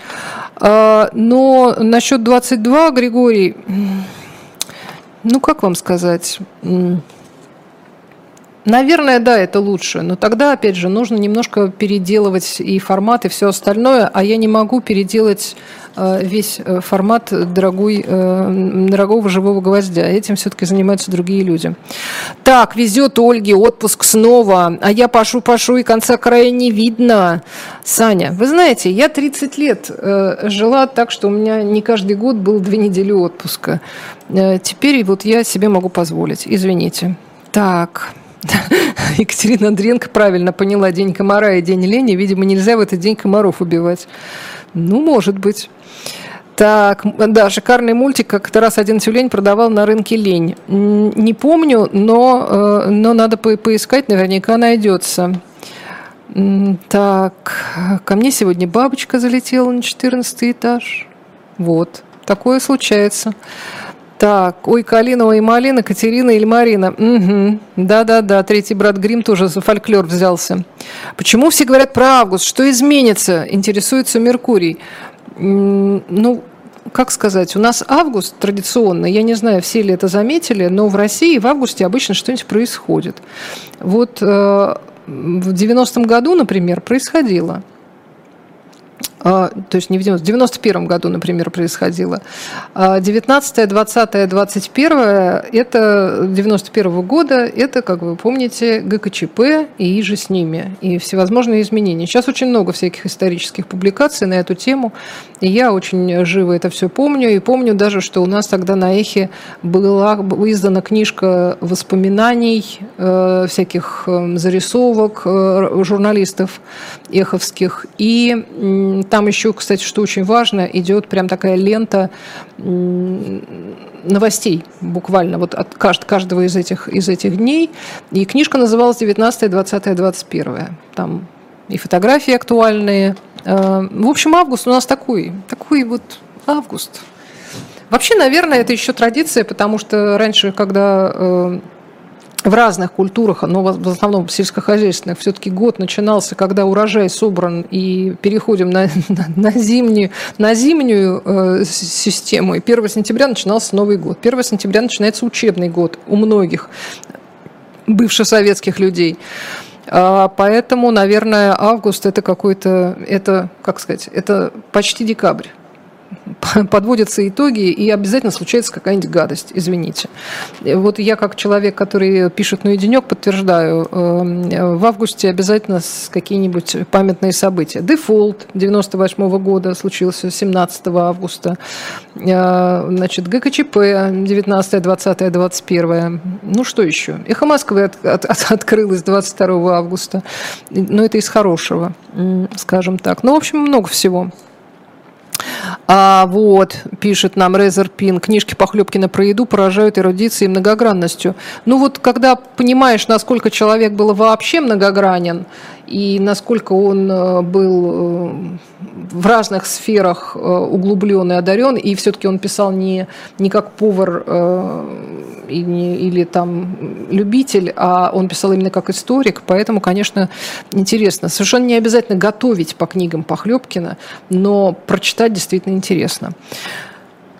а, но насчет 22, Григорий, ну как вам сказать... Наверное, да, это лучше. Но тогда, опять же, нужно немножко переделывать и формат, и все остальное. А я не могу переделать э, весь э, формат дорогой, э, дорогого живого гвоздя. Этим все-таки занимаются другие люди. Так, везет Ольге отпуск снова. А я пашу-пашу, и конца края не видно. Саня, вы знаете, я 30 лет жила так, что у меня не каждый год был две недели отпуска. Теперь вот я себе могу позволить. Извините. Так. [LAUGHS] Екатерина Андриенко правильно поняла, день комара и день лени. Видимо, нельзя в этот день комаров убивать. Ну, может быть. Так, да, шикарный мультик, как-то раз один тюлень продавал на рынке лень. Не помню, но, э, но надо по поискать, наверняка найдется. Так, ко мне сегодня бабочка залетела на 14 этаж. Вот, такое случается. Так, ой, Калина, ой, Малина, Катерина или Марина. Угу. Да-да-да, третий брат Грим тоже за фольклор взялся. Почему все говорят про август? Что изменится? Интересуется Меркурий. Ну, как сказать, у нас август традиционно, я не знаю, все ли это заметили, но в России в августе обычно что-нибудь происходит. Вот э, в 90-м году, например, происходило. А, то есть не в 90, в 91 году, например, происходило. 19, 20, 21 это 91 года, это, как вы помните, ГКЧП и же с ними, и всевозможные изменения. Сейчас очень много всяких исторических публикаций на эту тему, и я очень живо это все помню, и помню даже, что у нас тогда на Эхе была издана книжка воспоминаний, э, всяких э, зарисовок э, журналистов эховских, и там еще, кстати, что очень важно, идет прям такая лента новостей буквально вот от каждого из этих, из этих дней. И книжка называлась 19, 20, 21. Там и фотографии актуальные. Э, в общем, август у нас такой, такой вот август. Вообще, наверное, это еще традиция, потому что раньше, когда э, в разных культурах, но в основном сельскохозяйственных, все-таки год начинался, когда урожай собран, и переходим на, [LAUGHS] на, на зимнюю, на зимнюю э, систему. И 1 сентября начинался Новый год. 1 сентября начинается учебный год у многих бывших советских людей. А, поэтому, наверное, август это какой-то, это, как сказать, это почти декабрь [LAUGHS] подводятся итоги, и обязательно случается какая-нибудь гадость, извините. Вот я как человек, который пишет на денек, подтверждаю, эм, в августе обязательно какие-нибудь памятные события. Дефолт 98 -го года случился 17 августа, э, значит, ГКЧП 19, 20, 21. Ну что еще? Эхо Москвы от, от, от, открылось 22 августа, но это из хорошего, скажем так. Ну, в общем, много всего. А, вот, пишет нам Резер Пин, книжки Похлебкина про еду поражают эрудицией и многогранностью. Ну вот, когда понимаешь, насколько человек был вообще многогранен, и насколько он э, был э, в разных сферах э, углублен и одарен, и все-таки он писал не, не как повар или, или там любитель, а он писал именно как историк, поэтому, конечно, интересно. Совершенно не обязательно готовить по книгам Похлебкина, но прочитать действительно интересно.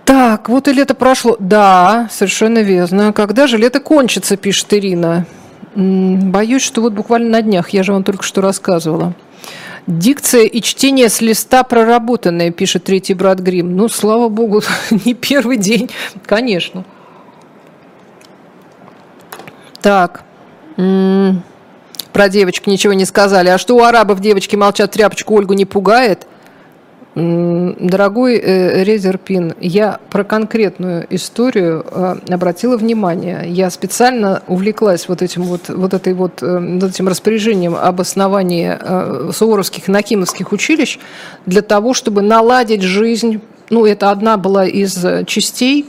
Так, вот и лето прошло. Да, совершенно верно. Когда же лето кончится, пишет Ирина. Боюсь, что вот буквально на днях, я же вам только что рассказывала. Дикция и чтение с листа проработанные, пишет третий брат Грим. Ну, слава богу, [LAUGHS] не первый день, конечно. Так. Про девочек ничего не сказали. А что у арабов девочки молчат, тряпочку Ольгу не пугает? Дорогой э, Резерпин, я про конкретную историю э, обратила внимание. Я специально увлеклась вот этим вот, вот этой вот, э, вот этим распоряжением об основании суворовских и накимовских училищ для того, чтобы наладить жизнь. Ну, это одна была из частей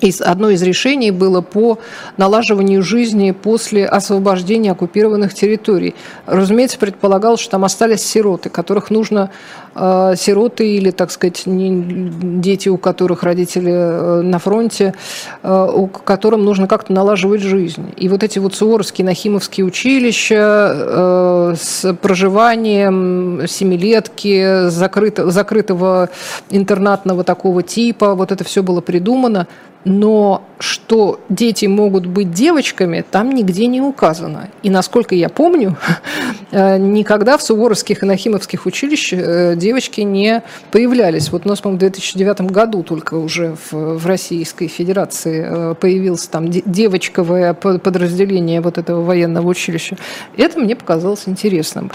из, одно из решений было по налаживанию жизни после освобождения оккупированных территорий. Разумеется, предполагалось, что там остались сироты, которых нужно э, сироты или, так сказать, не, дети, у которых родители э, на фронте, э, у которым нужно как-то налаживать жизнь. И вот эти вот суворовские, нахимовские училища э, с проживанием семилетки, закрыто, закрытого интернатного такого типа, вот это все было придумано но что дети могут быть девочками, там нигде не указано. И насколько я помню, [LAUGHS] э, никогда в суворовских и нахимовских училищах э, девочки не появлялись. Вот у нас, по-моему, в 2009 году только уже в, в Российской Федерации э, появилось там девочковое подразделение вот этого военного училища. Это мне показалось интересным.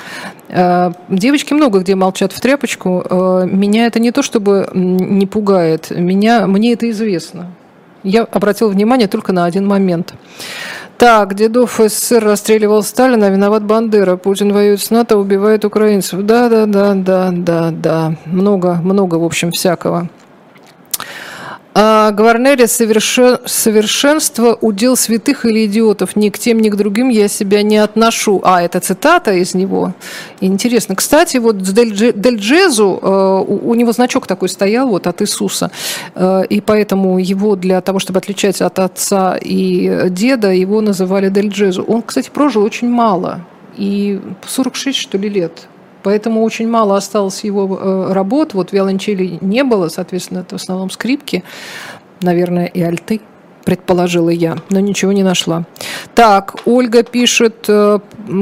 Девочки много где молчат в тряпочку. Меня это не то чтобы не пугает, меня, мне это известно. Я обратил внимание только на один момент. Так, Дедов СССР расстреливал Сталина, а виноват Бандера. Путин воюет с НАТО, убивает украинцев. Да, да, да, да, да, да. Много, много, в общем, всякого. А Гварнери совершен, совершенство удел святых или идиотов. Ни к тем, ни к другим я себя не отношу. А, это цитата из него. Интересно. Кстати, вот с Дель, Дель Джезу, э, у, него значок такой стоял вот от Иисуса. Э, и поэтому его для того, чтобы отличать от отца и деда, его называли Дель Джезу. Он, кстати, прожил очень мало. И 46, что ли, лет Поэтому очень мало осталось его э, работ. Вот виолончели не было, соответственно, это в основном скрипки, наверное, и альты предположила я, но ничего не нашла. Так, Ольга пишет, э,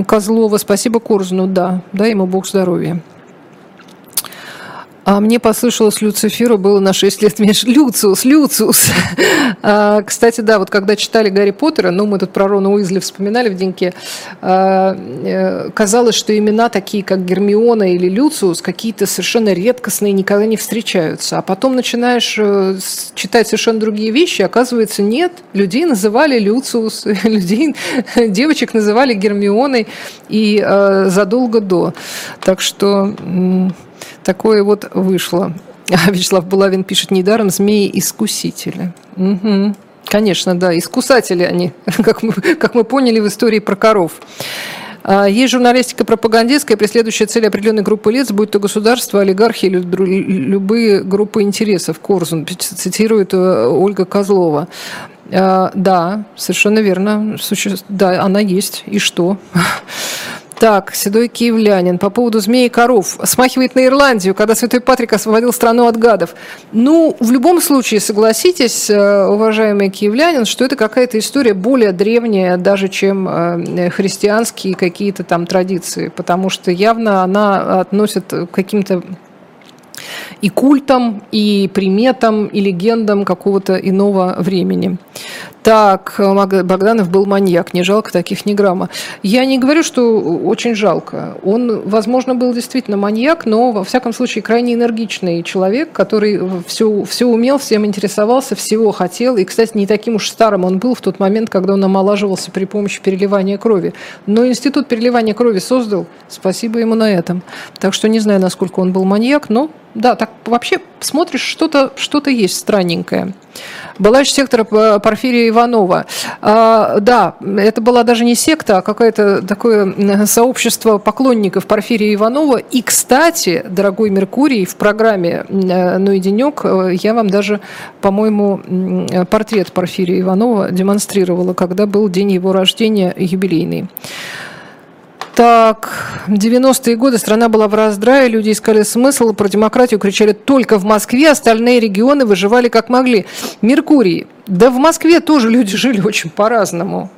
Козлова, спасибо Корзуну, да, дай ему Бог здоровья. А мне послышалось, Люциферу было на 6 лет меньше. Люциус, Люциус. а, кстати, да, вот когда читали Гарри Поттера, ну, мы тут про Рона Уизли вспоминали в деньке, а, э, казалось, что имена такие, как Гермиона или Люциус, какие-то совершенно редкостные, никогда не встречаются. А потом начинаешь э, читать совершенно другие вещи, оказывается, нет. Людей называли Люциус, [LAUGHS] людей, девочек называли Гермионой и э, задолго до. Так что такое вот вышло. [LAUGHS] А Вячеслав Булавин пишет, недаром змеи-искусители. Угу. Конечно, да, искусатели они, [LAUGHS] как мы, как мы поняли в истории про коров. А, есть журналистика пропагандистская, преследующая цель определенной группы лиц, будь то государство, олигархи или любые группы интересов. Корзун цитирует э, Ольга Козлова. А, да, совершенно верно. Да, она есть. И что? [LAUGHS] Так, седой киевлянин. По поводу змеи и коров. Смахивает на Ирландию, когда Святой Патрик освободил страну от гадов. Ну, в любом случае, согласитесь, э, уважаемый киевлянин, что это какая-то история более древняя даже, чем э, христианские какие-то там традиции. Потому что явно она относит к каким-то и культам, и приметам, и легендам какого-то иного времени. Так, Богданов был маньяк, не жалко таких ни грамма. Я не говорю, что очень жалко. Он, возможно, был действительно маньяк, но, во всяком случае, крайне энергичный человек, который все, все умел, всем интересовался, всего хотел. И, кстати, не таким уж старым он был в тот момент, когда он омолаживался при помощи переливания крови. Но институт переливания крови создал, спасибо ему на этом. Так что не знаю, насколько он был маньяк, но да, так вообще смотришь, что-то что есть странненькое. Была еще сектора Порфирия Иванова. А, да, это была даже не секта, а какое-то такое сообщество поклонников Порфирия Иванова. И, кстати, дорогой Меркурий, в программе э, «Ну и денек» э, я вам даже, по-моему, портрет Порфирия Иванова демонстрировала, когда был день его рождения юбилейный. Так, в 90-е годы страна была в раздрае, люди искали смысл, про демократию кричали только в Москве, остальные регионы выживали как могли. Меркурий. Да в Москве тоже люди [LAUGHS] жили очень по-разному.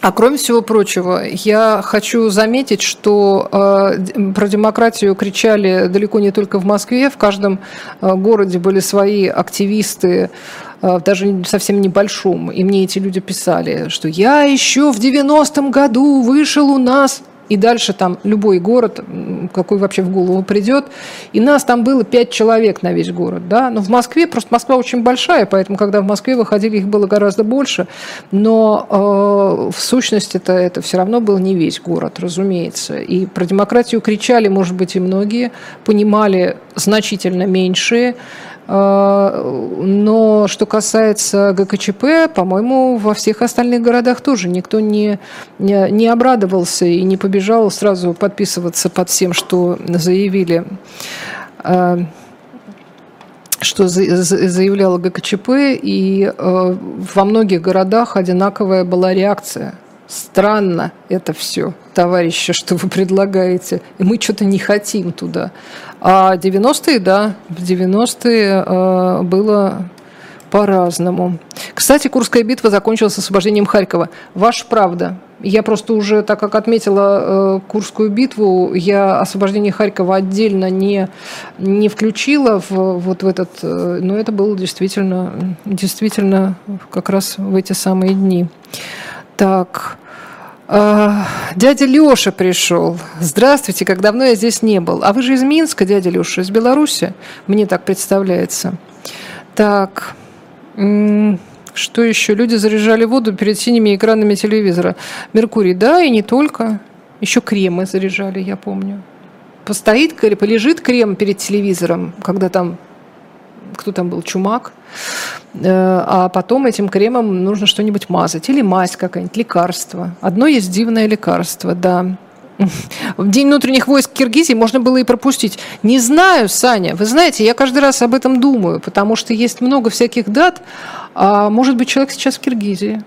А кроме всего прочего, я хочу заметить, что э, про демократию кричали далеко не только в Москве, в каждом э, городе были свои активисты, э, даже совсем небольшом. И мне эти люди писали, что я еще в 90-м году вышел у нас и дальше там любой город, какой вообще в голову придет. И нас там было пять человек на весь город. Да? Но в Москве, просто Москва очень большая, поэтому когда в Москве выходили, их было гораздо больше. Но э, в сущности это, это все равно был не весь город, разумеется. И про демократию кричали, может быть, и многие, понимали значительно меньшие. А, но что касается ГКЧП, по-моему, во всех остальных городах тоже никто не, не, обрадовался и не побежал сразу подписываться под всем, что заявили а, что заявляла ГКЧП, и э, во многих городах одинаковая была реакция. Странно это все, товарищи, что вы предлагаете. И мы что-то не хотим туда. А 90-е, да, в 90-е э, было по-разному. Кстати, Курская битва закончилась освобождением Харькова. Ваша правда. Я просто уже, так как отметила э, Курскую битву, я освобождение Харькова отдельно не, не включила в, вот в этот... Э, но это было действительно, действительно как раз в эти самые дни. Так, а, дядя Леша пришел. Здравствуйте, как давно я здесь не был. А вы же из Минска, дядя Леша, из Беларуси? Мне так представляется. Так, что еще? Люди заряжали воду перед синими экранами телевизора. Меркурий, да, и не только. Еще кремы заряжали, я помню. Постоит, полежит крем перед телевизором, когда там кто там был, чумак, э, а потом этим кремом нужно что-нибудь мазать, или мазь какая-нибудь, лекарство. Одно есть дивное лекарство, да. В День внутренних войск Киргизии можно было и пропустить. Не знаю, Саня, вы знаете, я каждый раз об этом думаю, потому что есть много всяких дат. А может быть, человек сейчас в Киргизии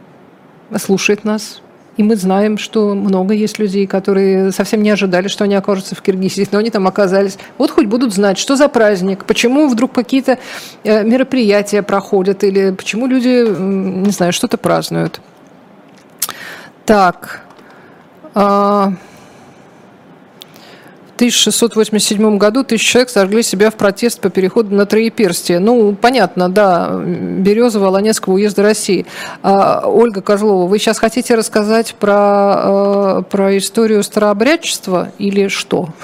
слушает нас, и мы знаем, что много есть людей, которые совсем не ожидали, что они окажутся в Киргизии, но они там оказались. Вот хоть будут знать, что за праздник, почему вдруг какие-то э, мероприятия проходят, или почему люди, не знаю, что-то празднуют. Так. А, 1687 году тысячи человек сожгли себя в протест по переходу на Троеперстие. Ну, понятно, да, Березово, Ланецкого уезда России. А, Ольга Козлова, вы сейчас хотите рассказать про, про историю старообрядчества или что? [LAUGHS]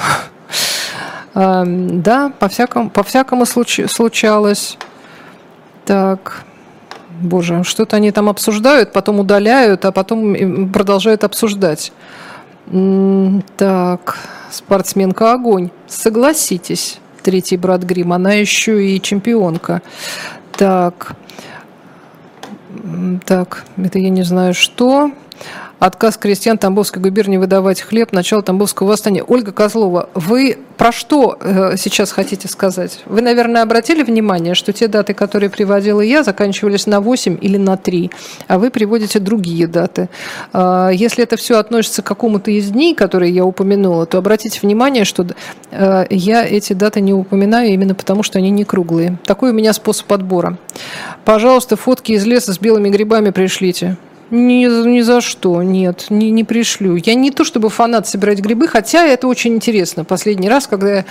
Да, по-всякому, по-всякому случалось. Так, боже, что-то они там обсуждают, потом удаляют, а потом продолжают обсуждать. Так, спортсменка огонь. Согласитесь, третий брат Грим, она еще и чемпионка. Так, так, это я не знаю что отказ крестьян Тамбовской губернии выдавать хлеб, начало Тамбовского восстания. Ольга Козлова, вы про что э, сейчас хотите сказать? Вы, наверное, обратили внимание, что те даты, которые приводила я, заканчивались на 8 или на 3, а вы приводите другие даты. Э, если это все относится к какому-то из дней, которые я упомянула, то обратите внимание, что э, я эти даты не упоминаю именно потому, что они не круглые. Такой у меня способ отбора. Пожалуйста, фотки из леса с белыми грибами пришлите. Ни, ни за что, нет, не, не пришлю. Я не то чтобы фанат собирать грибы, хотя это очень интересно. Последний раз, когда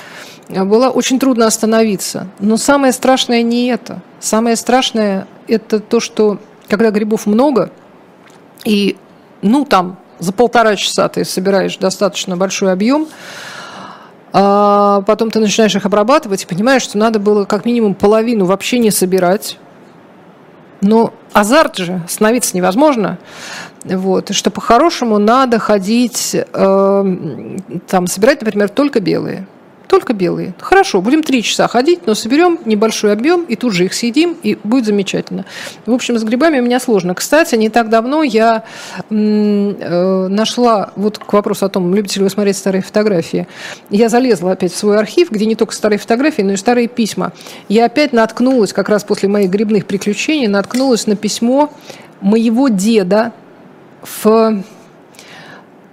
я была, очень трудно остановиться. Но самое страшное не это. Самое страшное это то, что когда грибов много, и, ну, там, за полтора часа ты собираешь достаточно большой объем, а потом ты начинаешь их обрабатывать и понимаешь, что надо было как минимум половину вообще не собирать, но азарт же, остановиться невозможно. Вот, что по-хорошему надо ходить, э, там, собирать, например, только белые только белые. Хорошо, будем три часа ходить, но соберем небольшой объем и тут же их съедим, и будет замечательно. В общем, с грибами у меня сложно. Кстати, не так давно я э, нашла, вот к вопросу о том, любите ли вы смотреть старые фотографии, я залезла опять в свой архив, где не только старые фотографии, но и старые письма. Я опять наткнулась, как раз после моих грибных приключений, наткнулась на письмо моего деда в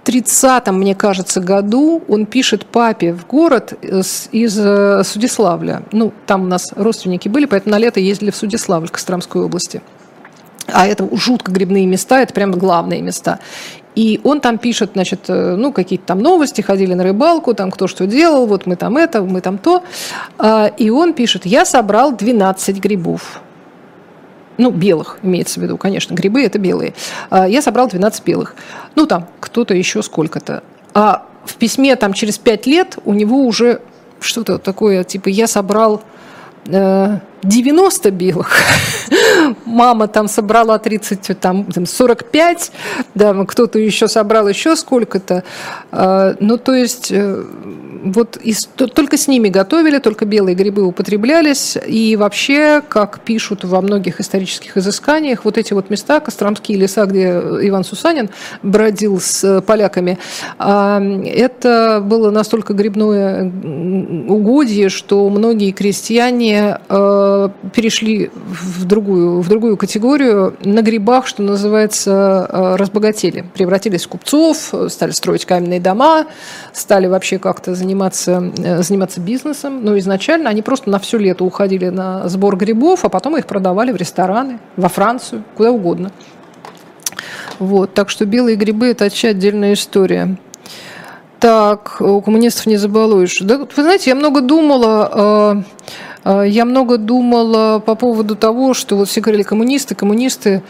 30-м, мне кажется, году он пишет папе в город из, из э, Судиславля. Ну, там у нас родственники были, поэтому на лето ездили в Судиславль, Костромской области. А это жутко грибные места, это прям главные места. И он там пишет, значит, э, ну, какие-то там новости, ходили на рыбалку, там кто что делал, вот мы там это, мы там то. А, и он пишет, я собрал 12 грибов ну, белых имеется в виду, конечно, грибы это белые. А, я собрал 12 белых. Ну, там, кто-то еще сколько-то. А в письме там через 5 лет у него уже что-то такое, типа, я собрал 90 э, белых, [LAUGHS] мама там собрала 30, там 45, да, кто-то еще собрал еще сколько-то. А, ну, то есть э, вот из, только с ними готовили, только белые грибы употреблялись. И вообще, как пишут во многих исторических изысканиях, вот эти вот места, Костромские леса, где Иван Сусанин бродил с поляками, а, это было настолько грибное угодье, что многие крестьяне э, перешли в другую, в другую категорию на грибах, что называется, э, разбогатели. Превратились в купцов, стали строить каменные дома, стали вообще как-то заниматься заниматься, э, заниматься бизнесом, но изначально они просто на все лето уходили на сбор грибов, а потом их продавали в рестораны, во Францию, куда угодно. Вот, так что белые грибы – это вообще отдельная история. Так, у коммунистов не забалуешь. Да, вы знаете, я много думала, э, э, я много думала по поводу того, что вот все говорили коммунисты, коммунисты,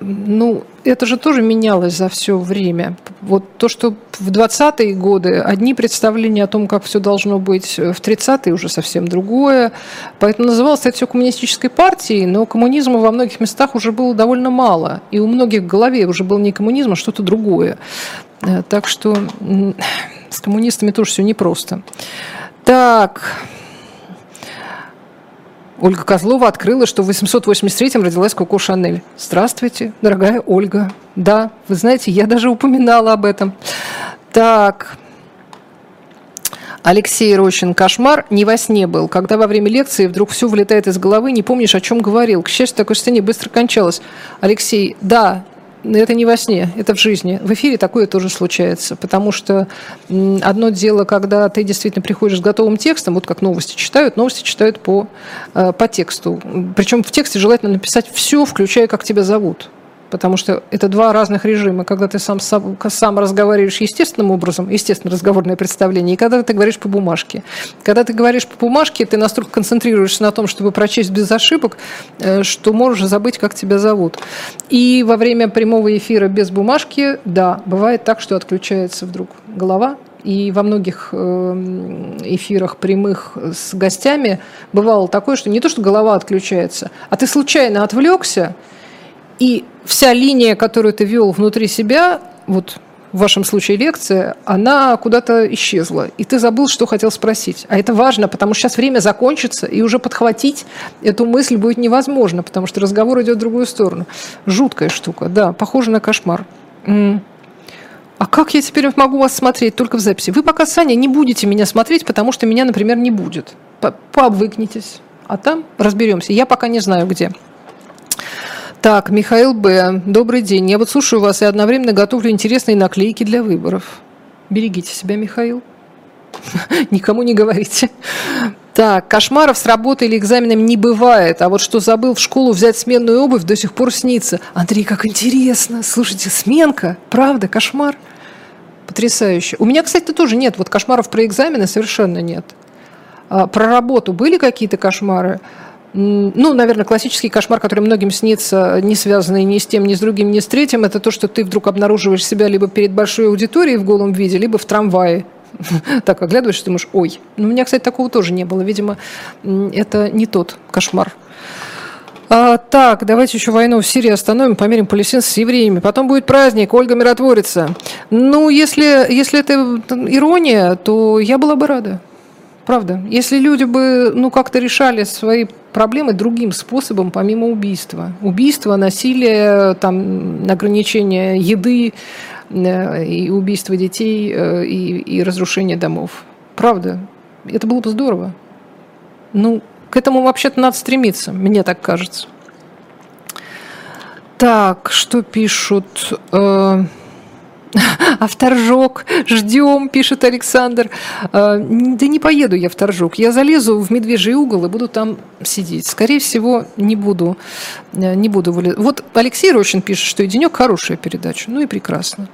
ну, это же тоже менялось за все время. Вот то, что в 20-е годы одни представления о том, как все должно быть, в 30-е уже совсем другое. Поэтому называлось это все коммунистической партией, но коммунизма во многих местах уже было довольно мало. И у многих в голове уже был не коммунизм, а что-то другое. Э, так что с коммунистами тоже все непросто. Так, Ольга Козлова открыла, что в 883-м родилась Коко Шанель. Здравствуйте, дорогая Ольга. Да, вы знаете, я даже упоминала об этом. Так, Алексей Рощин, кошмар не во сне был, когда во время лекции вдруг все вылетает из головы, не помнишь, о чем говорил. К счастью, такое состояние быстро кончалось. Алексей, да, это не во сне, это в жизни. В эфире такое тоже случается, потому что одно дело, когда ты действительно приходишь с готовым текстом, вот как новости читают, новости читают по, э, по тексту. Причем в тексте желательно написать все, включая как тебя зовут. Потому что это два разных режима. Когда ты сам, сам, сам разговариваешь естественным образом, естественно, разговорное представление, и когда ты говоришь по бумажке. Когда ты говоришь по бумажке, ты настолько концентрируешься на том, чтобы прочесть без ошибок, э, что можешь забыть, как тебя зовут. И во время прямого эфира без бумажки, да, бывает так, что отключается вдруг голова, и во многих э, эфирах прямых с гостями бывало такое, что не то, что голова отключается, а ты случайно отвлекся, и вся линия, которую ты вел внутри себя, вот в вашем случае лекция, она куда-то исчезла, и ты забыл, что хотел спросить. А это важно, потому что сейчас время закончится, и уже подхватить эту мысль будет невозможно, потому что разговор идет в другую сторону. Жуткая штука, да, похоже на кошмар. А как я теперь могу вас смотреть только в записи? Вы пока, Саня, не будете меня смотреть, потому что меня, например, не будет. Пообвыкнитесь. А там разберемся. Я пока не знаю, где. Так, Михаил Б. Добрый день. Я вот слушаю вас и одновременно готовлю интересные наклейки для выборов. Берегите себя, Михаил. [LAUGHS] Никому не говорите. Так, кошмаров с работой или экзаменами не бывает. А вот что забыл в школу взять сменную обувь, до сих пор снится. Андрей, как интересно. Слушайте, сменка. Правда, кошмар. Потрясающе. У меня, кстати, тоже нет. Вот кошмаров про экзамены совершенно нет. А, про работу были какие-то кошмары? Ну, наверное, классический кошмар, который многим снится, не связанный ни с тем, ни с другим, ни с третьим, это то, что ты вдруг обнаруживаешь себя либо перед большой аудиторией в голом виде, либо в трамвае. [LAUGHS] Так оглядываешься, думаешь, ой. Ну, у меня, кстати, такого тоже не было. Видимо, это не тот кошмар. А, так, давайте еще войну в Сирии остановим, померим палестинцев с евреями. Потом будет праздник, Ольга миротворится. Ну, если, если это ирония, то я была бы рада. Правда. Если люди бы ну, как-то решали свои проблемы другим способом, помимо убийства. Убийство, насилие, там, ограничение еды э, и убийство детей э, и, и разрушение домов. Правда. Это было бы здорово. Ну, к этому вообще-то надо стремиться, мне так кажется. Так, что пишут? [LAUGHS] А в Торжок ждем, пишет Александр. А, да не поеду я в Торжок. Я залезу в медвежий угол и буду там сидеть. Скорее всего, не буду. Э, не буду вылезать. Вот Алексей Рощин пишет, что и денек хорошая передача. Ну и прекрасно.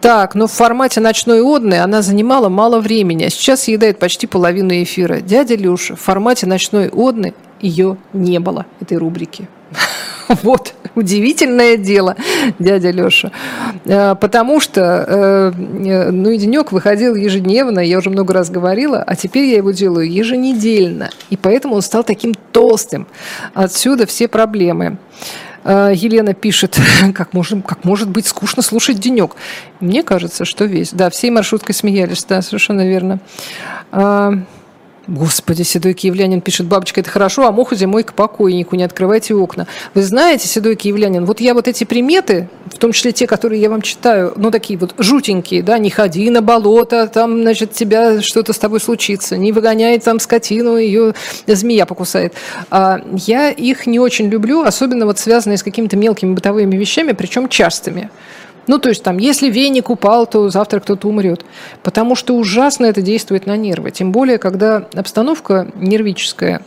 Так, но в формате ночной одной она занимала мало времени, а сейчас съедает почти половину эфира. Дядя Люша, в формате ночной одной ее не было, этой рубрики. [LAUGHS] Вот, удивительное дело, дядя Леша. Э, потому что, э, э, ну и денек выходил ежедневно, я уже много раз говорила, а теперь я его делаю еженедельно. И поэтому он стал таким толстым. Отсюда все проблемы. Елена пишет, [LAUGHS] как, может, как может быть скучно слушать денек. Мне кажется, что весь. Да, всей маршруткой смеялись, да, совершенно верно. Господи, седой киевлянин пишет, бабочка, это хорошо, а муху зимой к покойнику, не открывайте окна. Вы знаете, седой киевлянин, вот я вот эти приметы, в том числе те, которые я вам читаю, ну, такие вот жутенькие, да, не ходи на болото, там, значит, тебя что-то с тобой случится, не выгоняй там скотину, ее змея покусает. А я их не очень люблю, особенно вот связанные с какими-то мелкими бытовыми вещами, причем частыми. Ну, то есть там, если веник упал, то завтра кто-то умрет. Потому что ужасно это действует на нервы. Тем более, когда обстановка нервическая.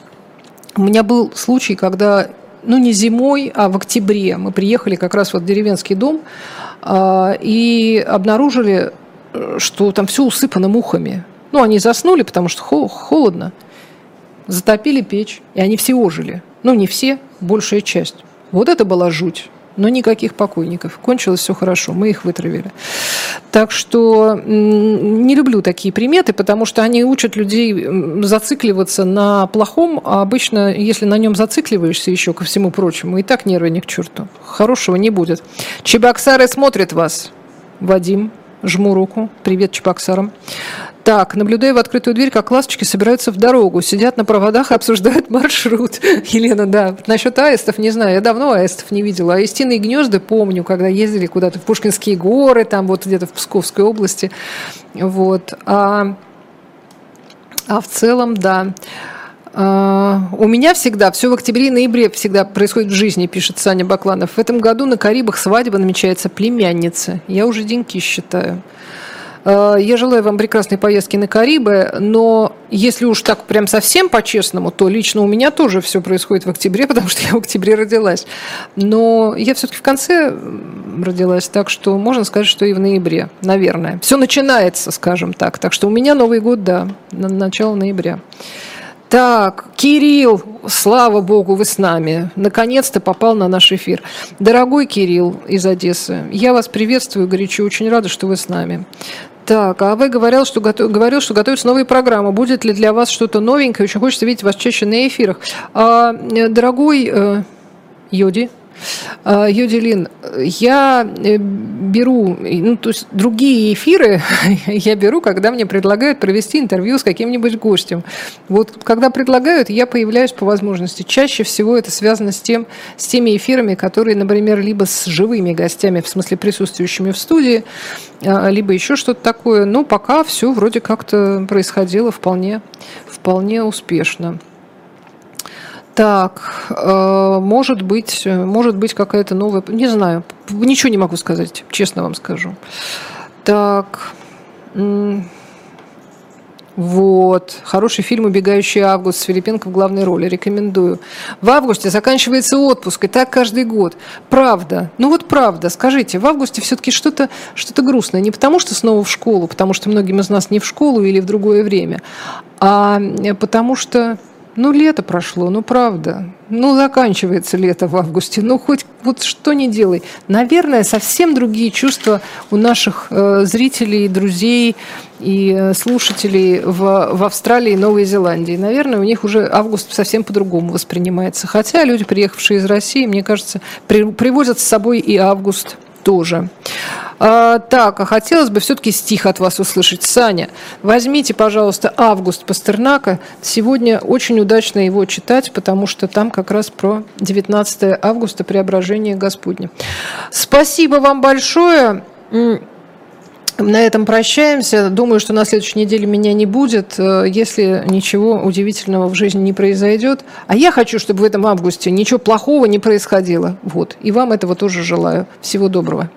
У меня был случай, когда, ну, не зимой, а в октябре мы приехали как раз вот в деревенский дом э, и обнаружили, что там все усыпано мухами. Ну, они заснули, потому что холодно. Затопили печь, и они все ожили. Ну, не все, большая часть. Вот это была жуть но никаких покойников. Кончилось все хорошо, мы их вытравили. Так что не люблю такие приметы, потому что они учат людей зацикливаться на плохом, а обычно, если на нем зацикливаешься еще ко всему прочему, и так нервы не к черту. Хорошего не будет. Чебоксары смотрят вас. Вадим, жму руку. Привет Чебоксарам. Так, наблюдаю в открытую дверь, как ласточки собираются в дорогу, сидят на проводах и обсуждают [LAUGHS] маршрут. Елена, да. Насчет аистов не знаю, я давно аистов не видела. Аистиные гнезда помню, когда ездили куда-то в Пушкинские горы, там вот где-то в Псковской области. Вот. А, а в целом, да. Uh, у меня всегда, все в октябре и ноябре всегда происходит в жизни, пишет Саня Бакланов. В этом году на Карибах свадьба намечается племянница. Я уже деньки считаю. Э, я желаю вам прекрасной поездки на Карибы, но если уж так прям совсем по-честному, то лично у меня тоже все происходит в октябре, [LAUGHS] потому что я в октябре родилась. Но я все-таки в конце родилась, так что можно сказать, что и в ноябре, наверное. Все начинается, скажем так. Так что у меня Новый год, да, на начало ноября. Так, Кирилл, слава богу, вы с нами. Наконец-то попал на наш эфир. Дорогой Кирилл из Одессы, я вас приветствую горячо, очень рада, что вы с нами. Так, а вы говорил, что, готов, говорил, что готовятся новые программы. Будет ли для вас что-то новенькое? Очень хочется видеть вас чаще на эфирах. А, э, дорогой э, Йоди, Юдилин, я э, беру, ну, то есть другие эфиры [LAUGHS] я беру, когда мне предлагают провести интервью с каким-нибудь гостем. Вот когда предлагают, я появляюсь по возможности. Чаще всего это связано с, тем, с теми эфирами, которые, например, либо с живыми гостями, в смысле присутствующими в студии, а, либо еще что-то такое. Но пока все вроде как-то происходило вполне, вполне успешно. Так, э, может быть, может быть какая-то новая, не знаю, ничего не могу сказать, честно вам скажу. Так, вот. Хороший фильм «Убегающий август» с Филипенко в главной роли. Рекомендую. В августе заканчивается отпуск, и так каждый год. Правда. Ну вот правда. Скажите, в августе все-таки что-то что грустное. Не потому что снова в школу, потому что многим из нас не в школу или в другое время, а потому что ну, лето прошло, ну, правда. Ну, заканчивается лето в августе. Ну, хоть вот что не делай. Наверное, совсем другие чувства у наших э, зрителей, друзей и э, слушателей в, в Австралии и Новой Зеландии. Наверное, у них уже август совсем по-другому воспринимается. Хотя люди, приехавшие из России, мне кажется, при, привозят с собой и август тоже. А, так, а хотелось бы все-таки стих от вас услышать. Саня, возьмите, пожалуйста, «Август» Пастернака. Сегодня очень удачно его читать, потому что там как раз про 19 августа преображение Господне. Спасибо вам большое. На этом прощаемся. Думаю, что на следующей неделе меня не будет, э, если ничего удивительного в жизни не произойдет. А я хочу, чтобы в этом августе ничего плохого не происходило. Вот. И вам этого тоже желаю. Всего доброго.